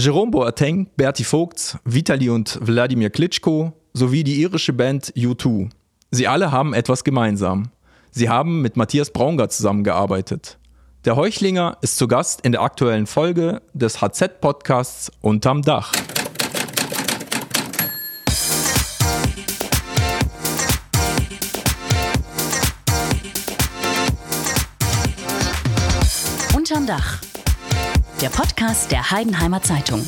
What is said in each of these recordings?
Jerome Boateng, Berti Vogts, Vitali und Wladimir Klitschko sowie die irische Band U2. Sie alle haben etwas gemeinsam. Sie haben mit Matthias Braungart zusammengearbeitet. Der Heuchlinger ist zu Gast in der aktuellen Folge des HZ-Podcasts Unterm Dach. Unterm Dach. Der Podcast der Heidenheimer Zeitung.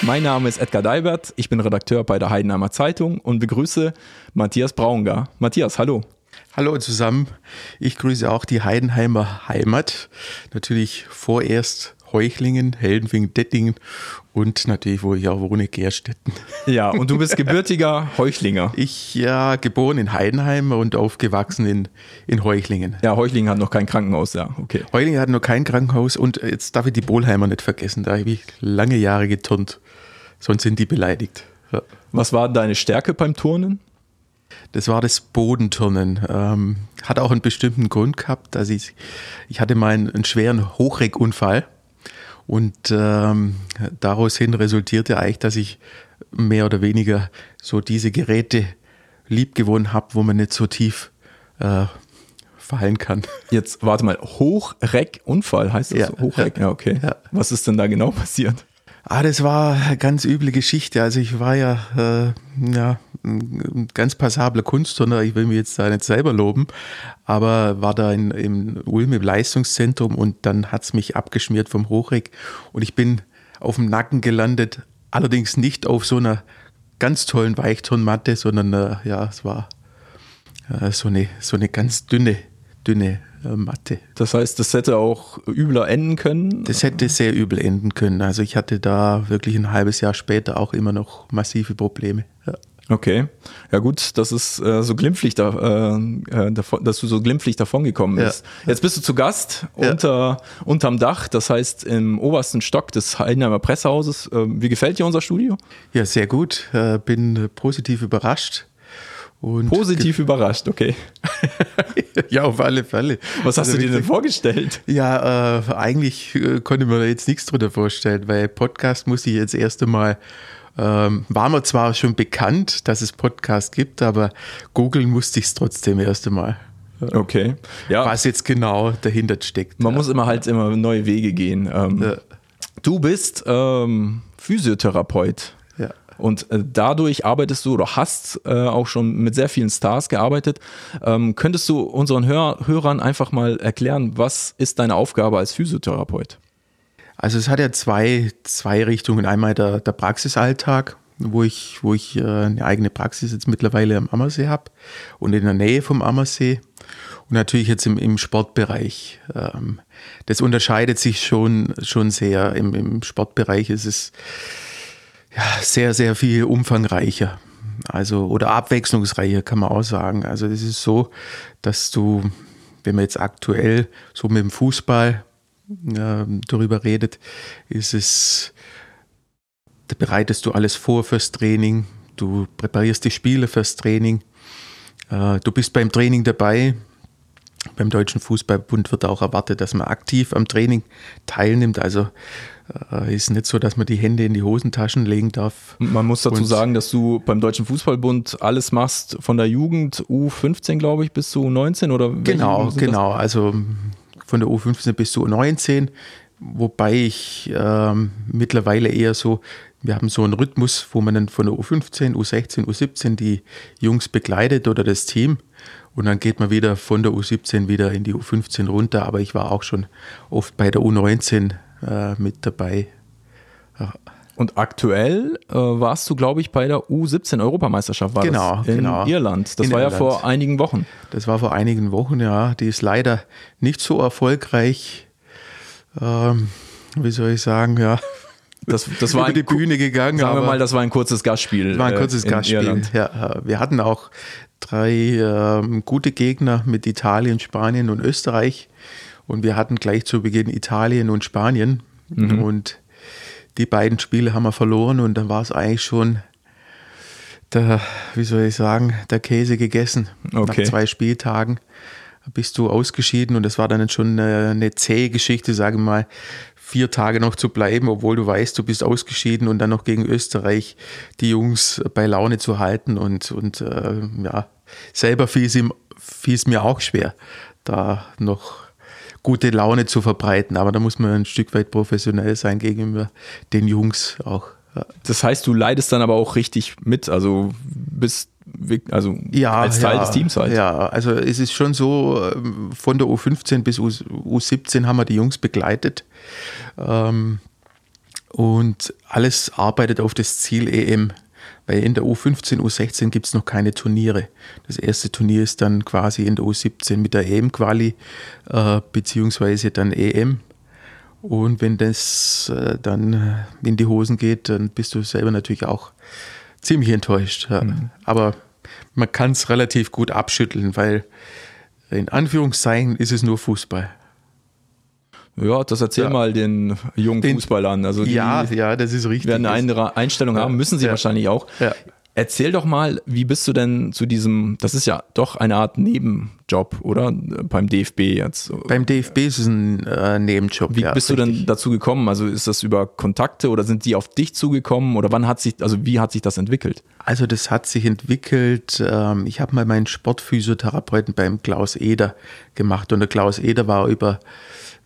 Mein Name ist Edgar Deibert, ich bin Redakteur bei der Heidenheimer Zeitung und begrüße Matthias Braungar. Matthias, hallo. Hallo zusammen, ich grüße auch die Heidenheimer Heimat. Natürlich vorerst Heuchlingen, Heldenfing, Dettingen und natürlich, wo ich auch wohne, Gerstetten. Ja, und du bist gebürtiger Heuchlinger. Ich ja, geboren in Heidenheim und aufgewachsen in, in Heuchlingen. Ja, Heuchlingen hat noch kein Krankenhaus, ja, okay. Heuchlingen hat noch kein Krankenhaus und jetzt darf ich die Bohlheimer nicht vergessen, da habe ich lange Jahre geturnt sonst sind die beleidigt. Ja. Was war deine Stärke beim Turnen? Das war das Bodenturnen. Ähm, hat auch einen bestimmten Grund gehabt. Also ich, ich hatte mal einen, einen schweren Hochreckunfall und ähm, daraus hin resultierte eigentlich, dass ich mehr oder weniger so diese Geräte liebgewonnen habe, wo man nicht so tief äh, fallen kann. Jetzt warte mal, Hochreckunfall heißt das? Ja, Hochreck, ja, okay. Ja. Was ist denn da genau passiert? Ah, das war eine ganz üble Geschichte. Also ich war ja, äh, ja ein ganz passabler Kunstturner. Ich will mich jetzt da nicht selber loben, aber war da in, im Ulm im Leistungszentrum und dann hat es mich abgeschmiert vom Hochreck und ich bin auf dem Nacken gelandet. Allerdings nicht auf so einer ganz tollen Weichturnmatte, sondern äh, ja, es war äh, so, eine, so eine ganz dünne, dünne Mathe. Das heißt, das hätte auch übler enden können? Das hätte sehr übel enden können. Also ich hatte da wirklich ein halbes Jahr später auch immer noch massive Probleme. Ja. Okay, ja gut, dass es äh, so glimpflich da, äh, äh davon, dass du so glimpflich davongekommen bist. Ja. Jetzt bist du zu Gast ja. unter unterm Dach, das heißt im obersten Stock des Heidenheimer Pressehauses. Äh, wie gefällt dir unser Studio? Ja, sehr gut. Äh, bin positiv überrascht. Und Positiv überrascht, okay. ja, auf alle Fälle. Was hast also, du dir denn vorgestellt? Ja, äh, eigentlich äh, konnte man da jetzt nichts drunter vorstellen, weil Podcast muss ich jetzt erst einmal, ähm, war mir zwar schon bekannt, dass es Podcast gibt, aber googeln musste ich es trotzdem erst einmal. Okay. Ja. Was jetzt genau dahinter steckt. Man ja. muss immer halt immer neue Wege gehen. Ähm, ja. Du bist ähm, Physiotherapeut. Und äh, dadurch arbeitest du oder hast äh, auch schon mit sehr vielen Stars gearbeitet. Ähm, könntest du unseren Hör Hörern einfach mal erklären, was ist deine Aufgabe als Physiotherapeut? Also es hat ja zwei, zwei Richtungen. Einmal der, der Praxisalltag, wo ich, wo ich äh, eine eigene Praxis jetzt mittlerweile am Ammersee habe und in der Nähe vom Ammersee. Und natürlich jetzt im, im Sportbereich. Ähm, das unterscheidet sich schon, schon sehr. Im, Im Sportbereich ist es ja, sehr, sehr viel umfangreicher. Also, oder abwechslungsreicher kann man auch sagen. Also, es ist so, dass du, wenn man jetzt aktuell so mit dem Fußball äh, darüber redet, ist es, da bereitest du alles vor fürs Training, du präparierst die Spiele fürs Training, äh, du bist beim Training dabei. Beim Deutschen Fußballbund wird auch erwartet, dass man aktiv am Training teilnimmt. Also äh, ist nicht so, dass man die Hände in die Hosentaschen legen darf. Man muss dazu sagen, dass du beim Deutschen Fußballbund alles machst von der Jugend U15, glaube ich, bis zu U19 oder Genau, genau. Das? Also von der U15 bis zu U19, wobei ich ähm, mittlerweile eher so, wir haben so einen Rhythmus, wo man dann von der U15, U16, U17 die Jungs begleitet oder das Team. Und dann geht man wieder von der U17 wieder in die U15 runter. Aber ich war auch schon oft bei der U19 äh, mit dabei. Ja. Und aktuell äh, warst du, glaube ich, bei der U17-Europameisterschaft genau, in genau. Irland. Das in war Irland. ja vor einigen Wochen. Das war vor einigen Wochen, ja. Die ist leider nicht so erfolgreich. Ähm, wie soll ich sagen, ja. Das, das war über die Bühne gegangen. Sagen wir mal, das war ein kurzes Gastspiel. War ein kurzes äh, Gastspiel. Irland. Ja, wir hatten auch drei äh, gute Gegner mit Italien, Spanien und Österreich. Und wir hatten gleich zu Beginn Italien und Spanien. Mhm. Und die beiden Spiele haben wir verloren und dann war es eigentlich schon der, wie soll ich sagen, der Käse gegessen okay. nach zwei Spieltagen. bist du ausgeschieden und das war dann schon eine, eine zähe Geschichte, sage ich mal, vier Tage noch zu bleiben, obwohl du weißt, du bist ausgeschieden und dann noch gegen Österreich die Jungs bei Laune zu halten und, und äh, ja, selber fiel es, ihm, fiel es mir auch schwer, da noch gute Laune zu verbreiten, aber da muss man ein Stück weit professionell sein gegenüber den Jungs auch. Das heißt, du leidest dann aber auch richtig mit, also bist also ja, als Teil ja, des Teams halt. Ja, also es ist schon so, ähm, von der U15 bis U17 haben wir die Jungs begleitet. Ähm, und alles arbeitet auf das Ziel EM. Weil in der U15, U16 gibt es noch keine Turniere. Das erste Turnier ist dann quasi in der U17 mit der EM-Quali, äh, beziehungsweise dann EM. Und wenn das äh, dann in die Hosen geht, dann bist du selber natürlich auch ziemlich enttäuscht. Ja. Mhm. Aber man kann es relativ gut abschütteln, weil in Anführungszeichen ist es nur Fußball. Ja, das erzähl ja. mal den jungen den, Fußballern. Also ja, ja, das ist richtig. Werden eine Einstellung haben, müssen sie ja. wahrscheinlich auch. Ja. Erzähl doch mal, wie bist du denn zu diesem, das ist ja doch eine Art Nebenjob, oder? Beim DFB jetzt. Beim DFB ist es ein äh, Nebenjob. Wie ja, bist richtig. du denn dazu gekommen? Also ist das über Kontakte oder sind die auf dich zugekommen oder wann hat sich, also wie hat sich das entwickelt? Also das hat sich entwickelt, ähm, ich habe mal meinen Sportphysiotherapeuten beim Klaus Eder gemacht und der Klaus Eder war über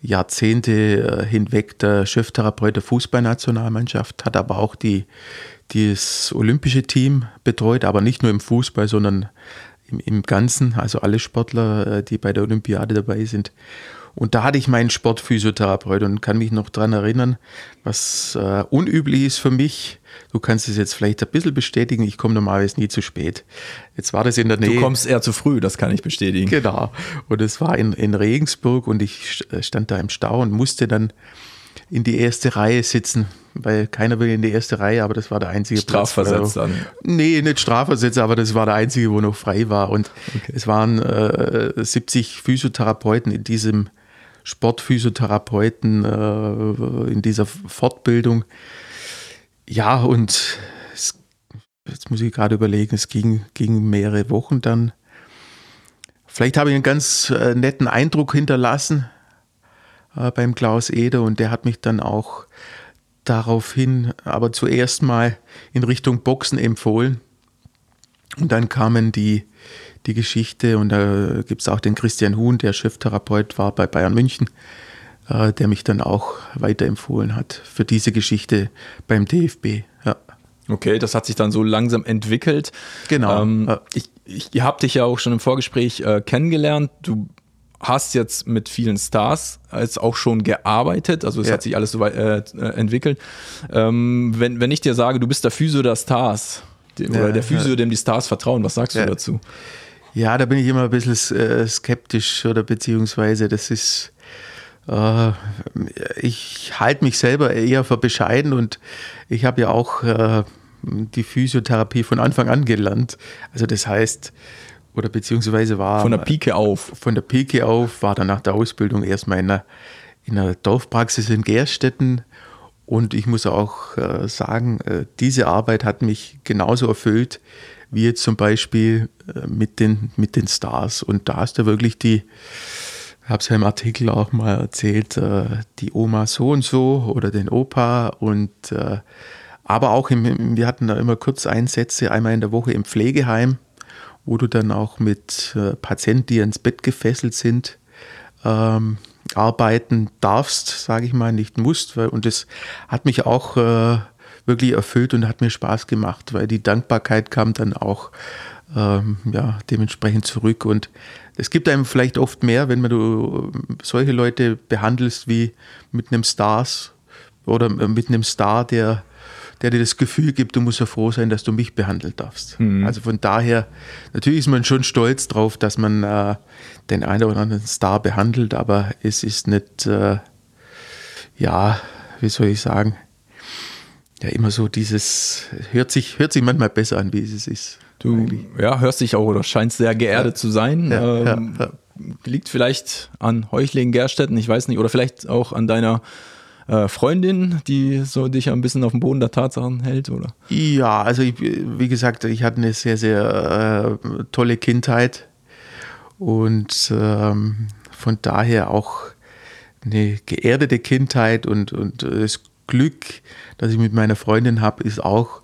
Jahrzehnte äh, hinweg der Cheftherapeut der Fußballnationalmannschaft, hat aber auch die das olympische Team betreut, aber nicht nur im Fußball, sondern im, im Ganzen, also alle Sportler, äh, die bei der Olympiade dabei sind. Und da hatte ich meinen Sportphysiotherapeut und kann mich noch daran erinnern, was äh, unüblich ist für mich. Du kannst es jetzt vielleicht ein bisschen bestätigen, ich komme normalerweise nie zu spät. Jetzt war das in der Nähe. Du kommst eher zu früh, das kann ich bestätigen. Genau. Und es war in, in Regensburg und ich äh, stand da im Stau und musste dann in die erste Reihe sitzen, weil keiner will in die erste Reihe, aber das war der einzige Strafversetzt dann? Nee, nicht Strafversetzt, aber das war der einzige, wo noch frei war. Und okay. es waren äh, 70 Physiotherapeuten in diesem Sportphysiotherapeuten, äh, in dieser Fortbildung. Ja, und es, jetzt muss ich gerade überlegen, es ging, ging mehrere Wochen dann. Vielleicht habe ich einen ganz äh, netten Eindruck hinterlassen äh, beim Klaus Eder und der hat mich dann auch daraufhin aber zuerst mal in Richtung Boxen empfohlen. Und dann kamen die, die Geschichte und da gibt es auch den Christian Huhn, der Cheftherapeut war bei Bayern München, äh, der mich dann auch weiterempfohlen hat für diese Geschichte beim DFB. Ja. Okay, das hat sich dann so langsam entwickelt. Genau. Ähm, ich, ich, ihr habt dich ja auch schon im Vorgespräch äh, kennengelernt. Du hast jetzt mit vielen Stars als auch schon gearbeitet, also es ja. hat sich alles so weit äh, entwickelt. Ähm, wenn, wenn ich dir sage, du bist der Physio der Stars ja, oder der Physio, ja. dem die Stars vertrauen, was sagst du dazu? Ja, da bin ich immer ein bisschen äh, skeptisch oder beziehungsweise das ist, äh, ich halte mich selber eher für bescheiden und ich habe ja auch äh, die Physiotherapie von Anfang an gelernt. Also das heißt, oder beziehungsweise war. Von der Pike auf. Von der Pike auf, war dann nach der Ausbildung erstmal in einer, in einer Dorfpraxis in Gerstetten. Und ich muss auch äh, sagen, äh, diese Arbeit hat mich genauso erfüllt wie jetzt zum Beispiel äh, mit, den, mit den Stars. Und da ist da wirklich die, ich habe es ja im Artikel auch mal erzählt, äh, die Oma so und so oder den Opa und aber auch im, wir hatten da immer Kurzeinsätze, einmal in der Woche im Pflegeheim wo du dann auch mit Patienten, die ins Bett gefesselt sind, ähm, arbeiten darfst, sage ich mal, nicht musst. Weil, und das hat mich auch äh, wirklich erfüllt und hat mir Spaß gemacht, weil die Dankbarkeit kam dann auch ähm, ja, dementsprechend zurück. Und es gibt einem vielleicht oft mehr, wenn man du solche Leute behandelst wie mit einem Stars oder mit einem Star, der der dir das Gefühl gibt, du musst ja froh sein, dass du mich behandeln darfst. Mhm. Also von daher, natürlich ist man schon stolz drauf, dass man äh, den einen oder anderen Star behandelt, aber es ist nicht, äh, ja, wie soll ich sagen, ja immer so dieses, hört sich, hört sich manchmal besser an, wie es ist. Du eigentlich. ja, hörst dich auch oder scheinst sehr geerdet ja. zu sein. Ja, ähm, ja, liegt vielleicht an Heuchlingen Gerstetten, ich weiß nicht, oder vielleicht auch an deiner äh, Freundin, die so dich ein bisschen auf dem Boden der Tatsachen hält, oder? Ja, also ich, wie gesagt, ich hatte eine sehr, sehr äh, tolle Kindheit Und ähm, von daher auch eine geerdete Kindheit und, und das Glück, das ich mit meiner Freundin habe, ist auch,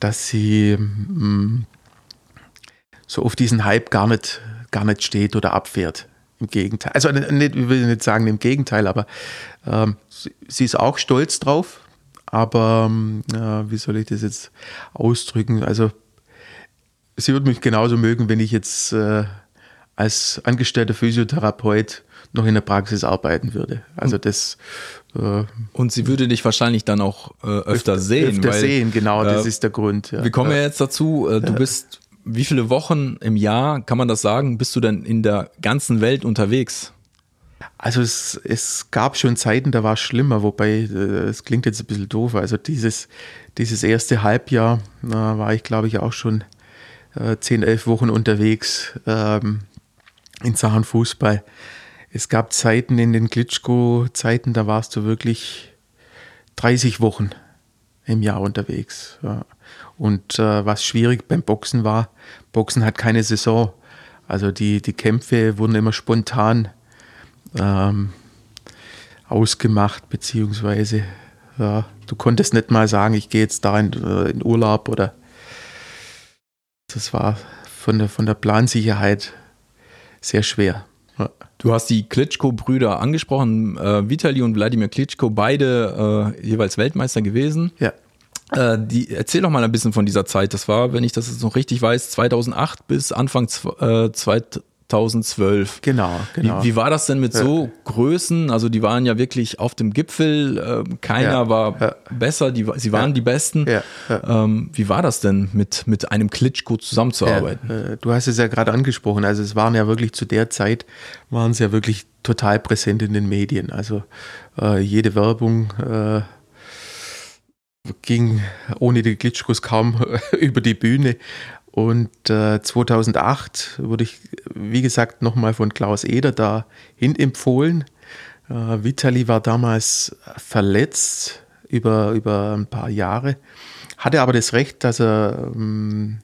dass sie mh, mm, so auf diesen Hype gar nicht, gar nicht steht oder abfährt. Im Gegenteil. Also nicht, ich will nicht sagen im Gegenteil, aber ähm, sie, sie, ist auch stolz drauf. Aber äh, wie soll ich das jetzt ausdrücken? Also sie würde mich genauso mögen, wenn ich jetzt äh, als angestellter Physiotherapeut noch in der Praxis arbeiten würde. Also das. Äh, und sie würde dich wahrscheinlich dann auch äh, öfter, sehen. Öfter weil, sehen, genau, das äh, ist der Grund. Ja. Wir kommen ja jetzt dazu. Äh, du bist, wie viele Wochen im Jahr, kann man das sagen, bist du denn in der ganzen Welt unterwegs? Also es, es gab schon Zeiten, da war es schlimmer, wobei äh, es klingt jetzt ein bisschen doof. Also dieses, dieses erste Halbjahr war ich, glaube ich, auch schon äh, 10, 11 Wochen unterwegs ähm, in Sachen Fußball. Es gab Zeiten in den Klitschko-Zeiten, da warst du wirklich 30 Wochen im Jahr unterwegs. Ja. Und äh, was schwierig beim Boxen war, Boxen hat keine Saison. Also die, die Kämpfe wurden immer spontan ähm, ausgemacht, beziehungsweise ja, du konntest nicht mal sagen, ich gehe jetzt da in, äh, in Urlaub oder das war von der, von der Plansicherheit sehr schwer. Du hast die Klitschko-Brüder angesprochen, äh, Vitali und Wladimir Klitschko, beide äh, jeweils Weltmeister gewesen. Ja. Äh, die, erzähl doch mal ein bisschen von dieser Zeit. Das war, wenn ich das jetzt noch richtig weiß, 2008 bis Anfang äh, 2012. Genau, genau. Wie, wie war das denn mit ja. so Größen? Also die waren ja wirklich auf dem Gipfel, äh, keiner ja, war ja. besser, die, sie waren die Besten. Ähm, wie war das denn, mit, mit einem Klitschko zusammenzuarbeiten? Äh, du hast es ja gerade angesprochen, also es waren ja wirklich zu der Zeit, waren sie ja wirklich total präsent in den Medien. Also äh, jede Werbung äh, ging ohne die Klitschkos kaum über die Bühne. Und äh, 2008 wurde ich, wie gesagt, nochmal von Klaus Eder dahin empfohlen. Äh, Vitali war damals verletzt über, über ein paar Jahre, hatte aber das Recht, dass er ähm,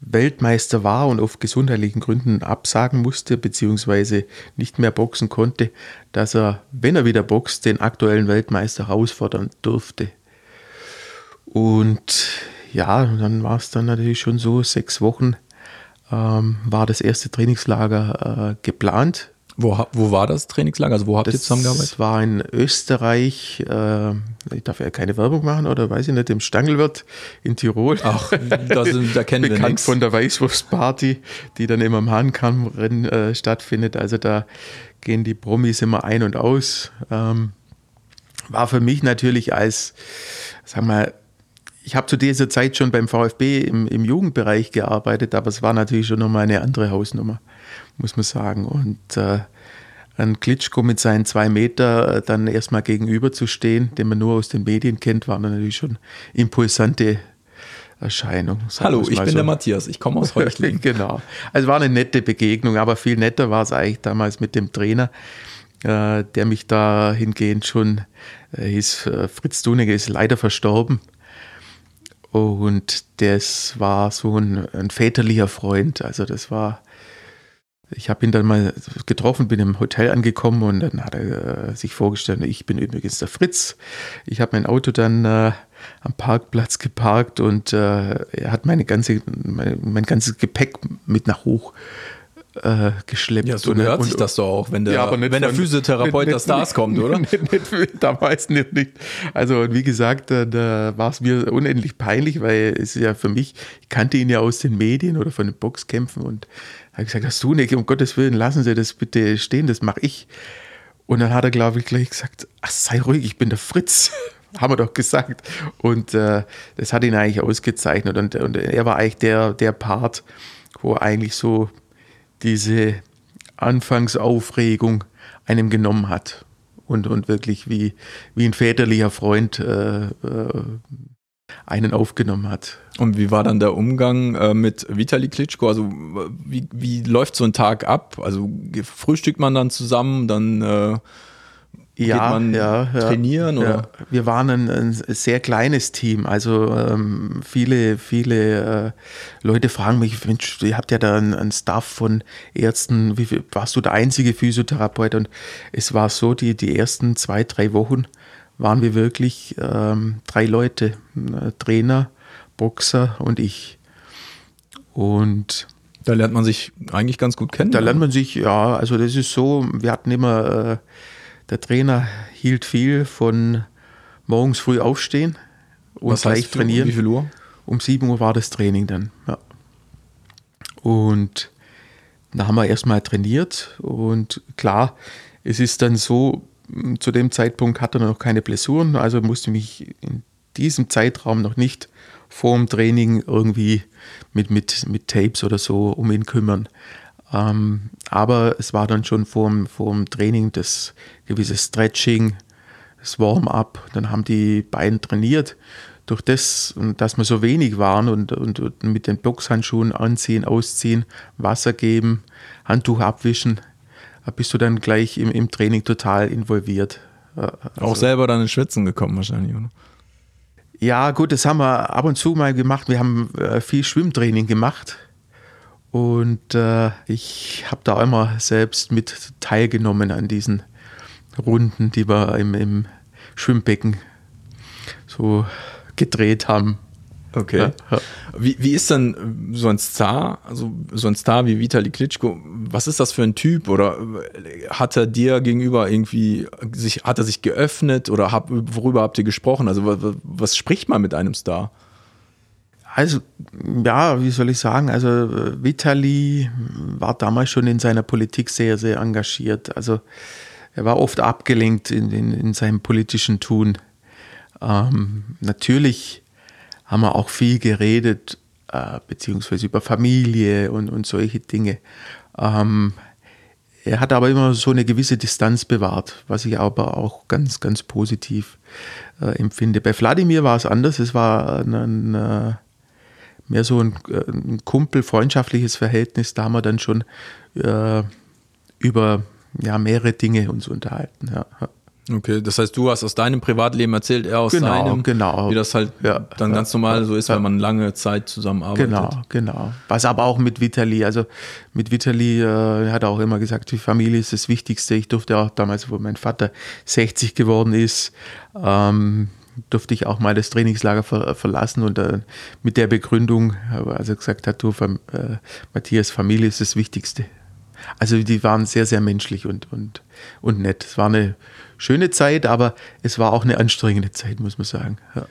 Weltmeister war und auf gesundheitlichen Gründen absagen musste, beziehungsweise nicht mehr boxen konnte, dass er, wenn er wieder boxt, den aktuellen Weltmeister herausfordern durfte. Und ja, dann war es dann natürlich schon so, sechs Wochen ähm, war das erste Trainingslager äh, geplant. Wo, wo war das Trainingslager? Also wo habt das ihr zusammengearbeitet? Das war in Österreich, äh, ich darf ja keine Werbung machen oder weiß ich nicht, im Stangelwirt in Tirol. Ach, da, sind, da kennen Bekannt wir nix. von der Weißwurstparty, die dann immer im Hahnkammrennen äh, stattfindet. Also da gehen die Promis immer ein und aus. Ähm, war für mich natürlich als, sag mal, ich habe zu dieser Zeit schon beim VfB im, im, Jugendbereich gearbeitet, aber es war natürlich schon nochmal eine andere Hausnummer, muss man sagen. Und äh, ein Klitschko mit seinen zwei Meter äh, dann erstmal gegenüber zu stehen, den man nur aus den Medien kennt, war natürlich schon impulsante Erscheinung. Hallo, ich bin so. der Matthias, ich komme aus Heuchlingen. genau. Also war eine nette Begegnung, aber viel netter war es eigentlich damals mit dem Trainer, äh, der mich da hingehend schon äh, hieß, äh, Fritz Dunige ist leider verstorben. Und das war so ein, ein väterlicher Freund. Also das war, ich habe ihn dann mal getroffen, bin im Hotel angekommen und dann hat er äh, sich vorgestellt, ich bin übrigens der Fritz. Ich habe mein Auto dann äh, am Parkplatz geparkt und äh, er hat meine ganze, mein, mein ganzes Gepäck mit nach hoch äh, geschleppt. Ja, so hört sich das doch auch, wenn der, ja, wenn der Physiotherapeut nicht, der Stars kommt, oder? Nicht, nicht, damals nicht, nicht. Also wie gesagt, da, da war es mir unendlich peinlich, weil es ja für mich, ich kannte ihn ja aus den Medien oder von den Boxkämpfen und habe gesagt, hast du nicht, um Gottes Willen, lassen Sie das bitte stehen, das mache ich. Und dann hat er, glaube ich, gleich gesagt, ach, sei ruhig, ich bin der Fritz. Haben wir doch gesagt. Und äh, das hat ihn eigentlich ausgezeichnet. Und, und er war eigentlich der, der Part, wo eigentlich so diese Anfangsaufregung einem genommen hat und, und wirklich wie, wie ein väterlicher Freund äh, äh, einen aufgenommen hat. Und wie war dann der Umgang äh, mit Vitali Klitschko? Also wie, wie läuft so ein Tag ab? Also frühstückt man dann zusammen, dann äh ja, Geht man ja, ja, trainieren? Oder? Ja. Wir waren ein, ein, sehr kleines Team. Also ähm, viele, viele äh, Leute fragen mich, Mensch, ihr habt ja da einen, einen Staff von Ärzten, wie viel, warst du der einzige Physiotherapeut? Und es war so, die, die ersten zwei, drei Wochen waren wir wirklich ähm, drei Leute, äh, Trainer, Boxer und ich. Und da lernt man sich eigentlich ganz gut kennen. Da lernt man sich, ja, also das ist so, wir hatten immer äh, der Trainer hielt viel von morgens früh aufstehen und Was gleich trainieren. Wie viel Uhr? Um 7 Uhr war das Training dann. Ja. Und da haben wir erstmal trainiert und klar, es ist dann so, zu dem Zeitpunkt hatte er noch keine Blessuren, also musste mich in diesem Zeitraum noch nicht vor dem Training irgendwie mit, mit, mit Tapes oder so um ihn kümmern. Ähm, aber es war dann schon vor dem Training das gewisse Stretching, das Warm-up. Dann haben die beiden trainiert. Durch das, dass wir so wenig waren und, und, und mit den Boxhandschuhen anziehen, ausziehen, Wasser geben, Handtuch abwischen, bist du dann gleich im, im Training total involviert. Also, Auch selber dann ins Schwitzen gekommen wahrscheinlich, oder? Ja, gut, das haben wir ab und zu mal gemacht. Wir haben äh, viel Schwimmtraining gemacht und äh, ich habe da immer selbst mit teilgenommen an diesen Runden, die wir im, im Schwimmbecken so gedreht haben. Okay. Ja, ja. Wie, wie ist denn so ein Star, also so ein Star wie Vitali Klitschko, was ist das für ein Typ? Oder hat er dir gegenüber irgendwie sich, hat er sich geöffnet oder hab, worüber habt ihr gesprochen? Also was, was spricht man mit einem Star? Also, ja, wie soll ich sagen? Also, Vitali war damals schon in seiner Politik sehr, sehr engagiert. Also, er war oft abgelenkt in, in, in seinem politischen Tun. Ähm, natürlich haben wir auch viel geredet, äh, beziehungsweise über Familie und, und solche Dinge. Ähm, er hat aber immer so eine gewisse Distanz bewahrt, was ich aber auch ganz, ganz positiv äh, empfinde. Bei Wladimir war es anders. Es war ein, ein äh, mehr so ein, äh, ein Kumpel-freundschaftliches Verhältnis. Da haben wir dann schon äh, über ja, mehrere Dinge uns unterhalten. Ja. Okay, das heißt, du hast aus deinem Privatleben erzählt, er aus genau, seinem, genau. wie das halt ja, dann ganz normal so ist, ja. wenn man lange Zeit zusammenarbeitet. Genau, genau. Was aber auch mit Vitali, also mit Vitali äh, hat er auch immer gesagt, die Familie ist das Wichtigste. Ich durfte auch damals, wo mein Vater 60 geworden ist, ähm, durfte ich auch mal das Trainingslager ver verlassen und äh, mit der Begründung, als er gesagt hat, du, äh, Matthias, Familie ist das Wichtigste. Also die waren sehr, sehr menschlich und, und, und nett. Es war eine schöne Zeit, aber es war auch eine anstrengende Zeit, muss man sagen. Ja.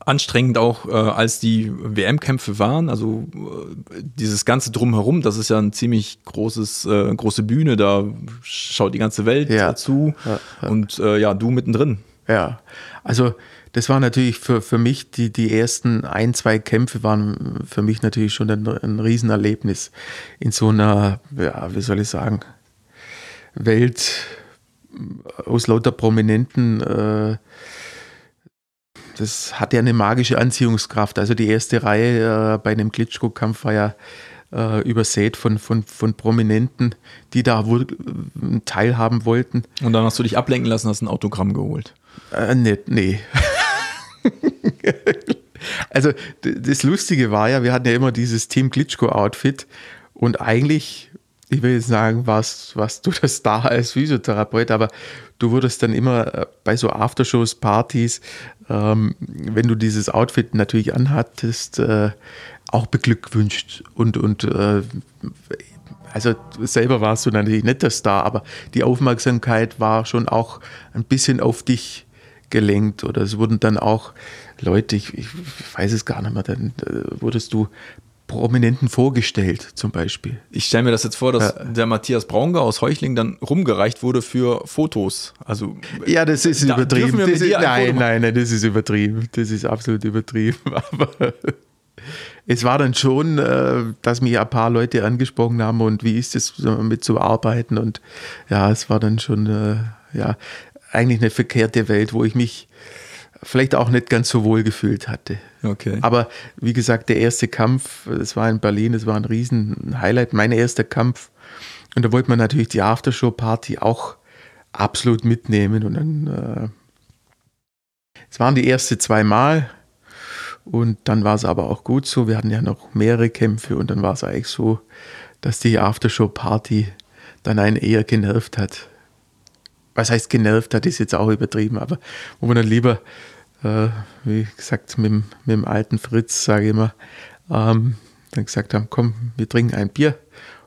Anstrengend auch, äh, als die WM-Kämpfe waren. Also äh, dieses ganze Drumherum, das ist ja ein ziemlich großes, äh, große Bühne, da schaut die ganze Welt ja. zu. Ja, und äh, ja, du mittendrin. Ja, also das war natürlich für, für mich, die, die ersten ein, zwei Kämpfe waren für mich natürlich schon ein, ein Riesenerlebnis in so einer, ja, wie soll ich sagen, Welt aus lauter Prominenten. Äh, das hat ja eine magische Anziehungskraft. Also die erste Reihe äh, bei einem Klitschko-Kampf war ja äh, übersät von, von, von Prominenten, die da wohl teilhaben wollten. Und dann hast du dich ablenken lassen, hast ein Autogramm geholt. Äh, nee, nee. also das Lustige war ja, wir hatten ja immer dieses Team Klitschko-Outfit und eigentlich, ich will jetzt sagen, warst, warst du das da als Physiotherapeut, aber du wurdest dann immer äh, bei so Aftershows, Partys, ähm, wenn du dieses Outfit natürlich anhattest, äh, auch beglückwünscht und, und äh, also selber warst du natürlich nicht der Star, aber die Aufmerksamkeit war schon auch ein bisschen auf dich gelenkt oder es wurden dann auch Leute, ich, ich weiß es gar nicht mehr, dann äh, wurdest du Prominenten vorgestellt, zum Beispiel. Ich stelle mir das jetzt vor, dass ja. der Matthias Braunger aus Heuchling dann rumgereicht wurde für Fotos. Also ja, das ist da übertrieben. Das ist, nein, nein, nein, das ist übertrieben. Das ist absolut übertrieben. Aber es war dann schon, äh, dass mich ein paar Leute angesprochen haben und wie ist es mit zu arbeiten und ja, es war dann schon äh, ja eigentlich eine verkehrte Welt, wo ich mich vielleicht auch nicht ganz so wohl gefühlt hatte. Okay. Aber wie gesagt, der erste Kampf, es war in Berlin, das war ein riesen Highlight, mein erster Kampf. Und da wollte man natürlich die Aftershow-Party auch absolut mitnehmen. Und dann, äh, es waren die ersten zwei Mal und dann war es aber auch gut so. Wir hatten ja noch mehrere Kämpfe und dann war es eigentlich so, dass die Aftershow-Party dann einen eher genervt hat. Was heißt genervt hat, ist jetzt auch übertrieben, aber wo man dann lieber, äh, wie gesagt, mit, mit, dem alten Fritz, sage ich immer, ähm, dann gesagt haben, komm, wir trinken ein Bier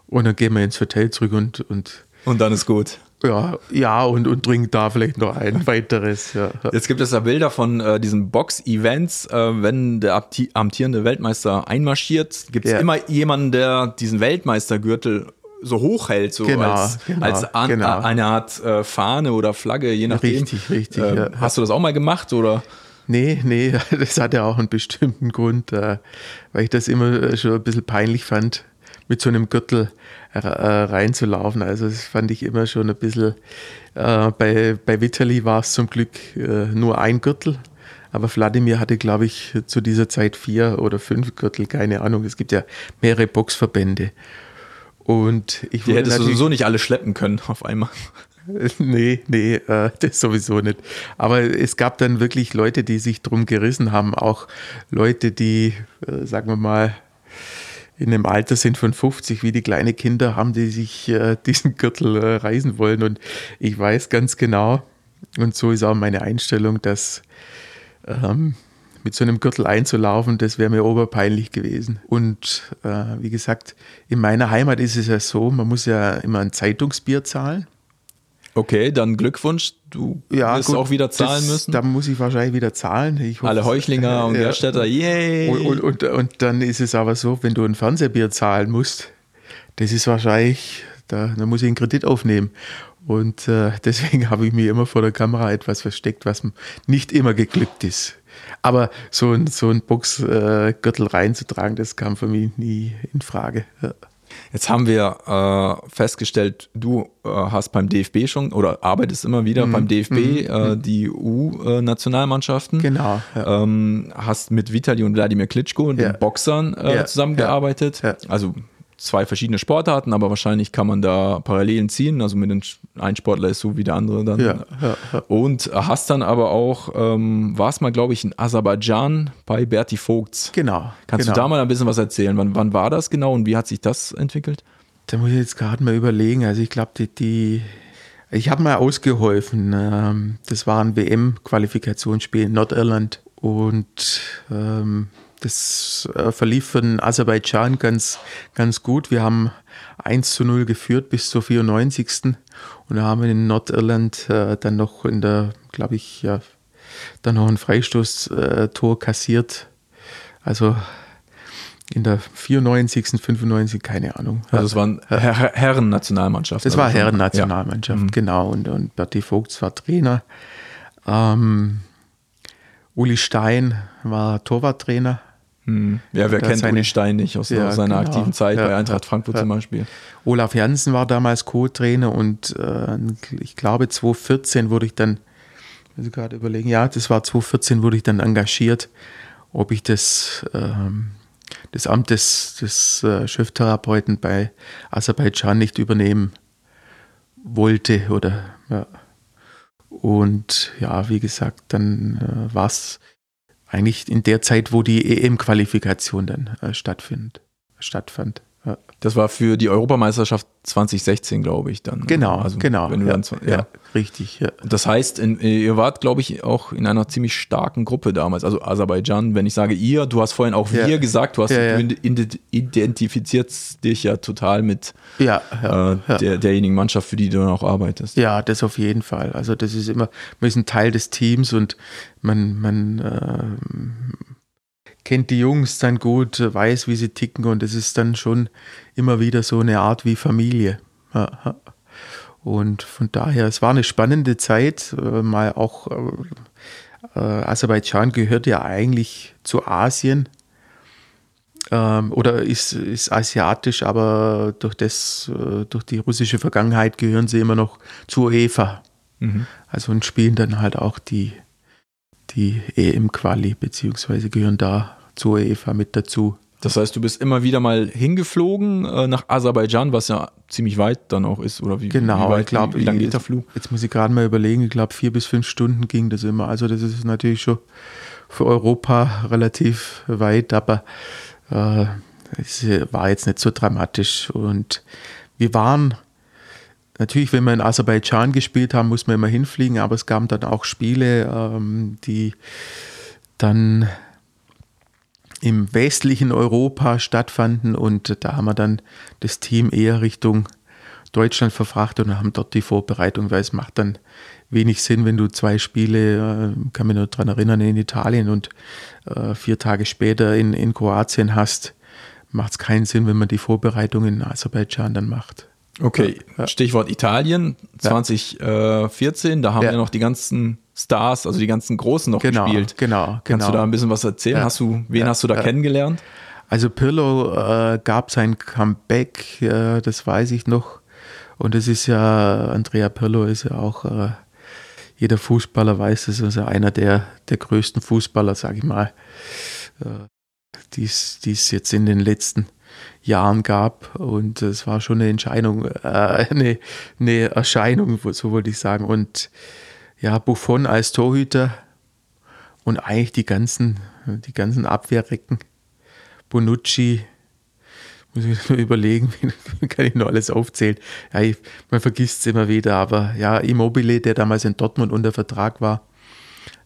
und dann gehen wir ins Hotel zurück und, und und dann ist gut. Ja, ja, und, und trinkt da vielleicht noch ein weiteres. Ja. Jetzt gibt es ja Bilder von äh, diesen Box-Events, äh, wenn der amtierende Weltmeister einmarschiert, gibt es ja. immer jemanden, der diesen Weltmeistergürtel so hochhält, so genau, als, genau, als an, genau. eine Art äh, Fahne oder Flagge, je nachdem. Richtig, richtig. Ähm, ja. Hast du das auch mal gemacht oder? Nee, nee, das hat ja auch einen bestimmten Grund, äh, weil ich das immer äh, schon ein bisschen peinlich fand, mit so einem Gürtel äh, reinzulaufen. Also das fand ich immer schon ein bisschen, äh, bei, bei Vitali war es zum Glück äh, nur ein Gürtel, aber Wladimir hatte, glaube ich, zu dieser Zeit vier oder fünf Gürtel, keine Ahnung. Es gibt ja mehrere Boxverbände. Und ich Die hättest du sowieso nicht alle schleppen können auf einmal. Nee, nee, äh, das sowieso nicht. Aber es gab dann wirklich Leute, die sich drum gerissen haben. Auch Leute, die, äh, sagen wir mal, in einem Alter sind von 50 wie die kleine Kinder, haben die sich äh, diesen Gürtel äh, reißen wollen. Und ich weiß ganz genau, und so ist auch meine Einstellung, dass ähm, mit so einem Gürtel einzulaufen, das wäre mir oberpeinlich gewesen. Und äh, wie gesagt, in meiner Heimat ist es ja so, man muss ja immer ein Zeitungsbier zahlen. Okay, dann Glückwunsch. Du ja, wirst gut, auch wieder zahlen das, müssen. Da muss ich wahrscheinlich wieder zahlen. Hoffe, Alle Heuchlinger und Gerstädter, yay! Und, und, und, und, dann ist es aber so, wenn du ein Fernsehbier zahlen musst, das ist wahrscheinlich, da, da muss ich einen Kredit aufnehmen. Und äh, deswegen habe ich mir immer vor der Kamera etwas versteckt, was nicht immer geglückt ist. Aber so ein, so ein Boxgürtel reinzutragen, das kam für mich nie in Frage. Jetzt haben wir äh, festgestellt, du äh, hast beim DFB schon oder arbeitest immer wieder mhm. beim DFB mhm. äh, die EU-Nationalmannschaften. Genau. Ja. Ähm, hast mit Vitali und Wladimir Klitschko und ja. den Boxern äh, ja. zusammengearbeitet. Also zwei verschiedene Sportarten, aber wahrscheinlich kann man da Parallelen ziehen. Also mit dem ein Sportler ist so wie der andere dann. Ja, ja, ja. Und hast dann aber auch, ähm, war es mal, glaube ich, in Aserbaidschan bei Berti Vogts. Genau. Kannst genau. du da mal ein bisschen was erzählen? Wann, wann war das genau und wie hat sich das entwickelt? Da muss ich jetzt gerade mal überlegen. Also ich glaube, die, die ich habe mal ausgeholfen. Ähm, das war ein WM-Qualifikationsspiel in Nordirland und ähm, das äh, verlief für den Aserbaidschan ganz, ganz gut. Wir haben 1 zu 0 geführt bis zur 94. Und da haben wir in Nordirland äh, dann noch in der, glaube ich, ja, dann noch ein Freistoßtor kassiert. Also in der 94., 95., keine Ahnung. Also es waren Her Herren-Nationalmannschaft. Das war also Herren-Nationalmannschaft, ja. genau. Und, und Berti Vogt war Trainer. Ähm, Uli Stein war Torwarttrainer hm. Ja, wer kennt seine, Uli Stein nicht aus ja, seiner genau. aktiven Zeit ja, bei Eintracht Frankfurt ja. zum Beispiel? Olaf Janssen war damals Co-Trainer und äh, ich glaube 2014 wurde ich dann, muss ich gerade überlegen, ja, das war 2014 wurde ich dann engagiert, ob ich das, ähm, das Amt des, des äh, Cheftherapeuten bei Aserbaidschan nicht übernehmen wollte oder ja. Und ja, wie gesagt, dann äh, war es eigentlich in der Zeit, wo die EM-Qualifikation dann äh, stattfindet, stattfand. Ja. Das war für die Europameisterschaft 2016, glaube ich, dann. Genau, also, genau. Wenn ja, dann, ja. ja, richtig. Ja. Das heißt, in, ihr wart, glaube ich, auch in einer ziemlich starken Gruppe damals. Also Aserbaidschan, wenn ich sage ihr, du hast vorhin auch wir gesagt, du hast du identifizierst dich ja total mit ja, äh, der, derjenigen Mannschaft, für die du dann auch arbeitest. Ja, das auf jeden Fall. Also das ist immer, man ist ein Teil des Teams und man, man äh, kennt die Jungs dann gut, weiß, wie sie ticken und es ist dann schon immer wieder so eine Art wie Familie. Und von daher, es war eine spannende Zeit, äh, mal auch, äh, äh, Aserbaidschan gehört ja eigentlich zu Asien ähm, oder ist, ist asiatisch, aber durch, das, durch die russische Vergangenheit gehören sie immer noch zu UEFA. Mhm. Also und spielen dann halt auch die, die EM-Quali, beziehungsweise gehören da zur UEFA mit dazu. Das heißt, du bist immer wieder mal hingeflogen äh, nach Aserbaidschan, was ja ziemlich weit dann auch ist, oder wie? Genau, wie weit, ich glaube, wie, wie lange geht der Flug? Jetzt muss ich gerade mal überlegen, ich glaube vier bis fünf Stunden ging das immer. Also das ist natürlich schon für Europa relativ weit, aber äh, es war jetzt nicht so dramatisch. Und wir waren natürlich, wenn wir in Aserbaidschan gespielt haben, muss man immer hinfliegen, aber es gab dann auch Spiele, ähm, die dann im westlichen Europa stattfanden und da haben wir dann das Team eher Richtung Deutschland verfrachtet und haben dort die Vorbereitung, weil es macht dann wenig Sinn, wenn du zwei Spiele, äh, kann mich nur daran erinnern, in Italien und äh, vier Tage später in, in Kroatien hast, macht es keinen Sinn, wenn man die Vorbereitung in Aserbaidschan dann macht. Okay, ja. Stichwort Italien 2014, da haben ja. wir noch die ganzen Stars, also die ganzen Großen noch genau, gespielt. Genau, genau. Kannst du da ein bisschen was erzählen? Ja. Hast du, wen hast du da kennengelernt? Also Pirlo äh, gab sein Comeback, äh, das weiß ich noch. Und es ist ja, Andrea Pirlo ist ja auch, äh, jeder Fußballer weiß, das ist ja einer der, der größten Fußballer, sage ich mal, äh, die es jetzt in den letzten Jahren gab. Und es war schon eine Entscheidung, äh, eine, eine Erscheinung, so wollte ich sagen. Und ja, Buffon als Torhüter und eigentlich die ganzen, die ganzen Abwehrrecken. Bonucci, muss ich nur überlegen, wie kann ich noch alles aufzählen. Ja, ich, man vergisst es immer wieder, aber ja, Immobile, der damals in Dortmund unter Vertrag war,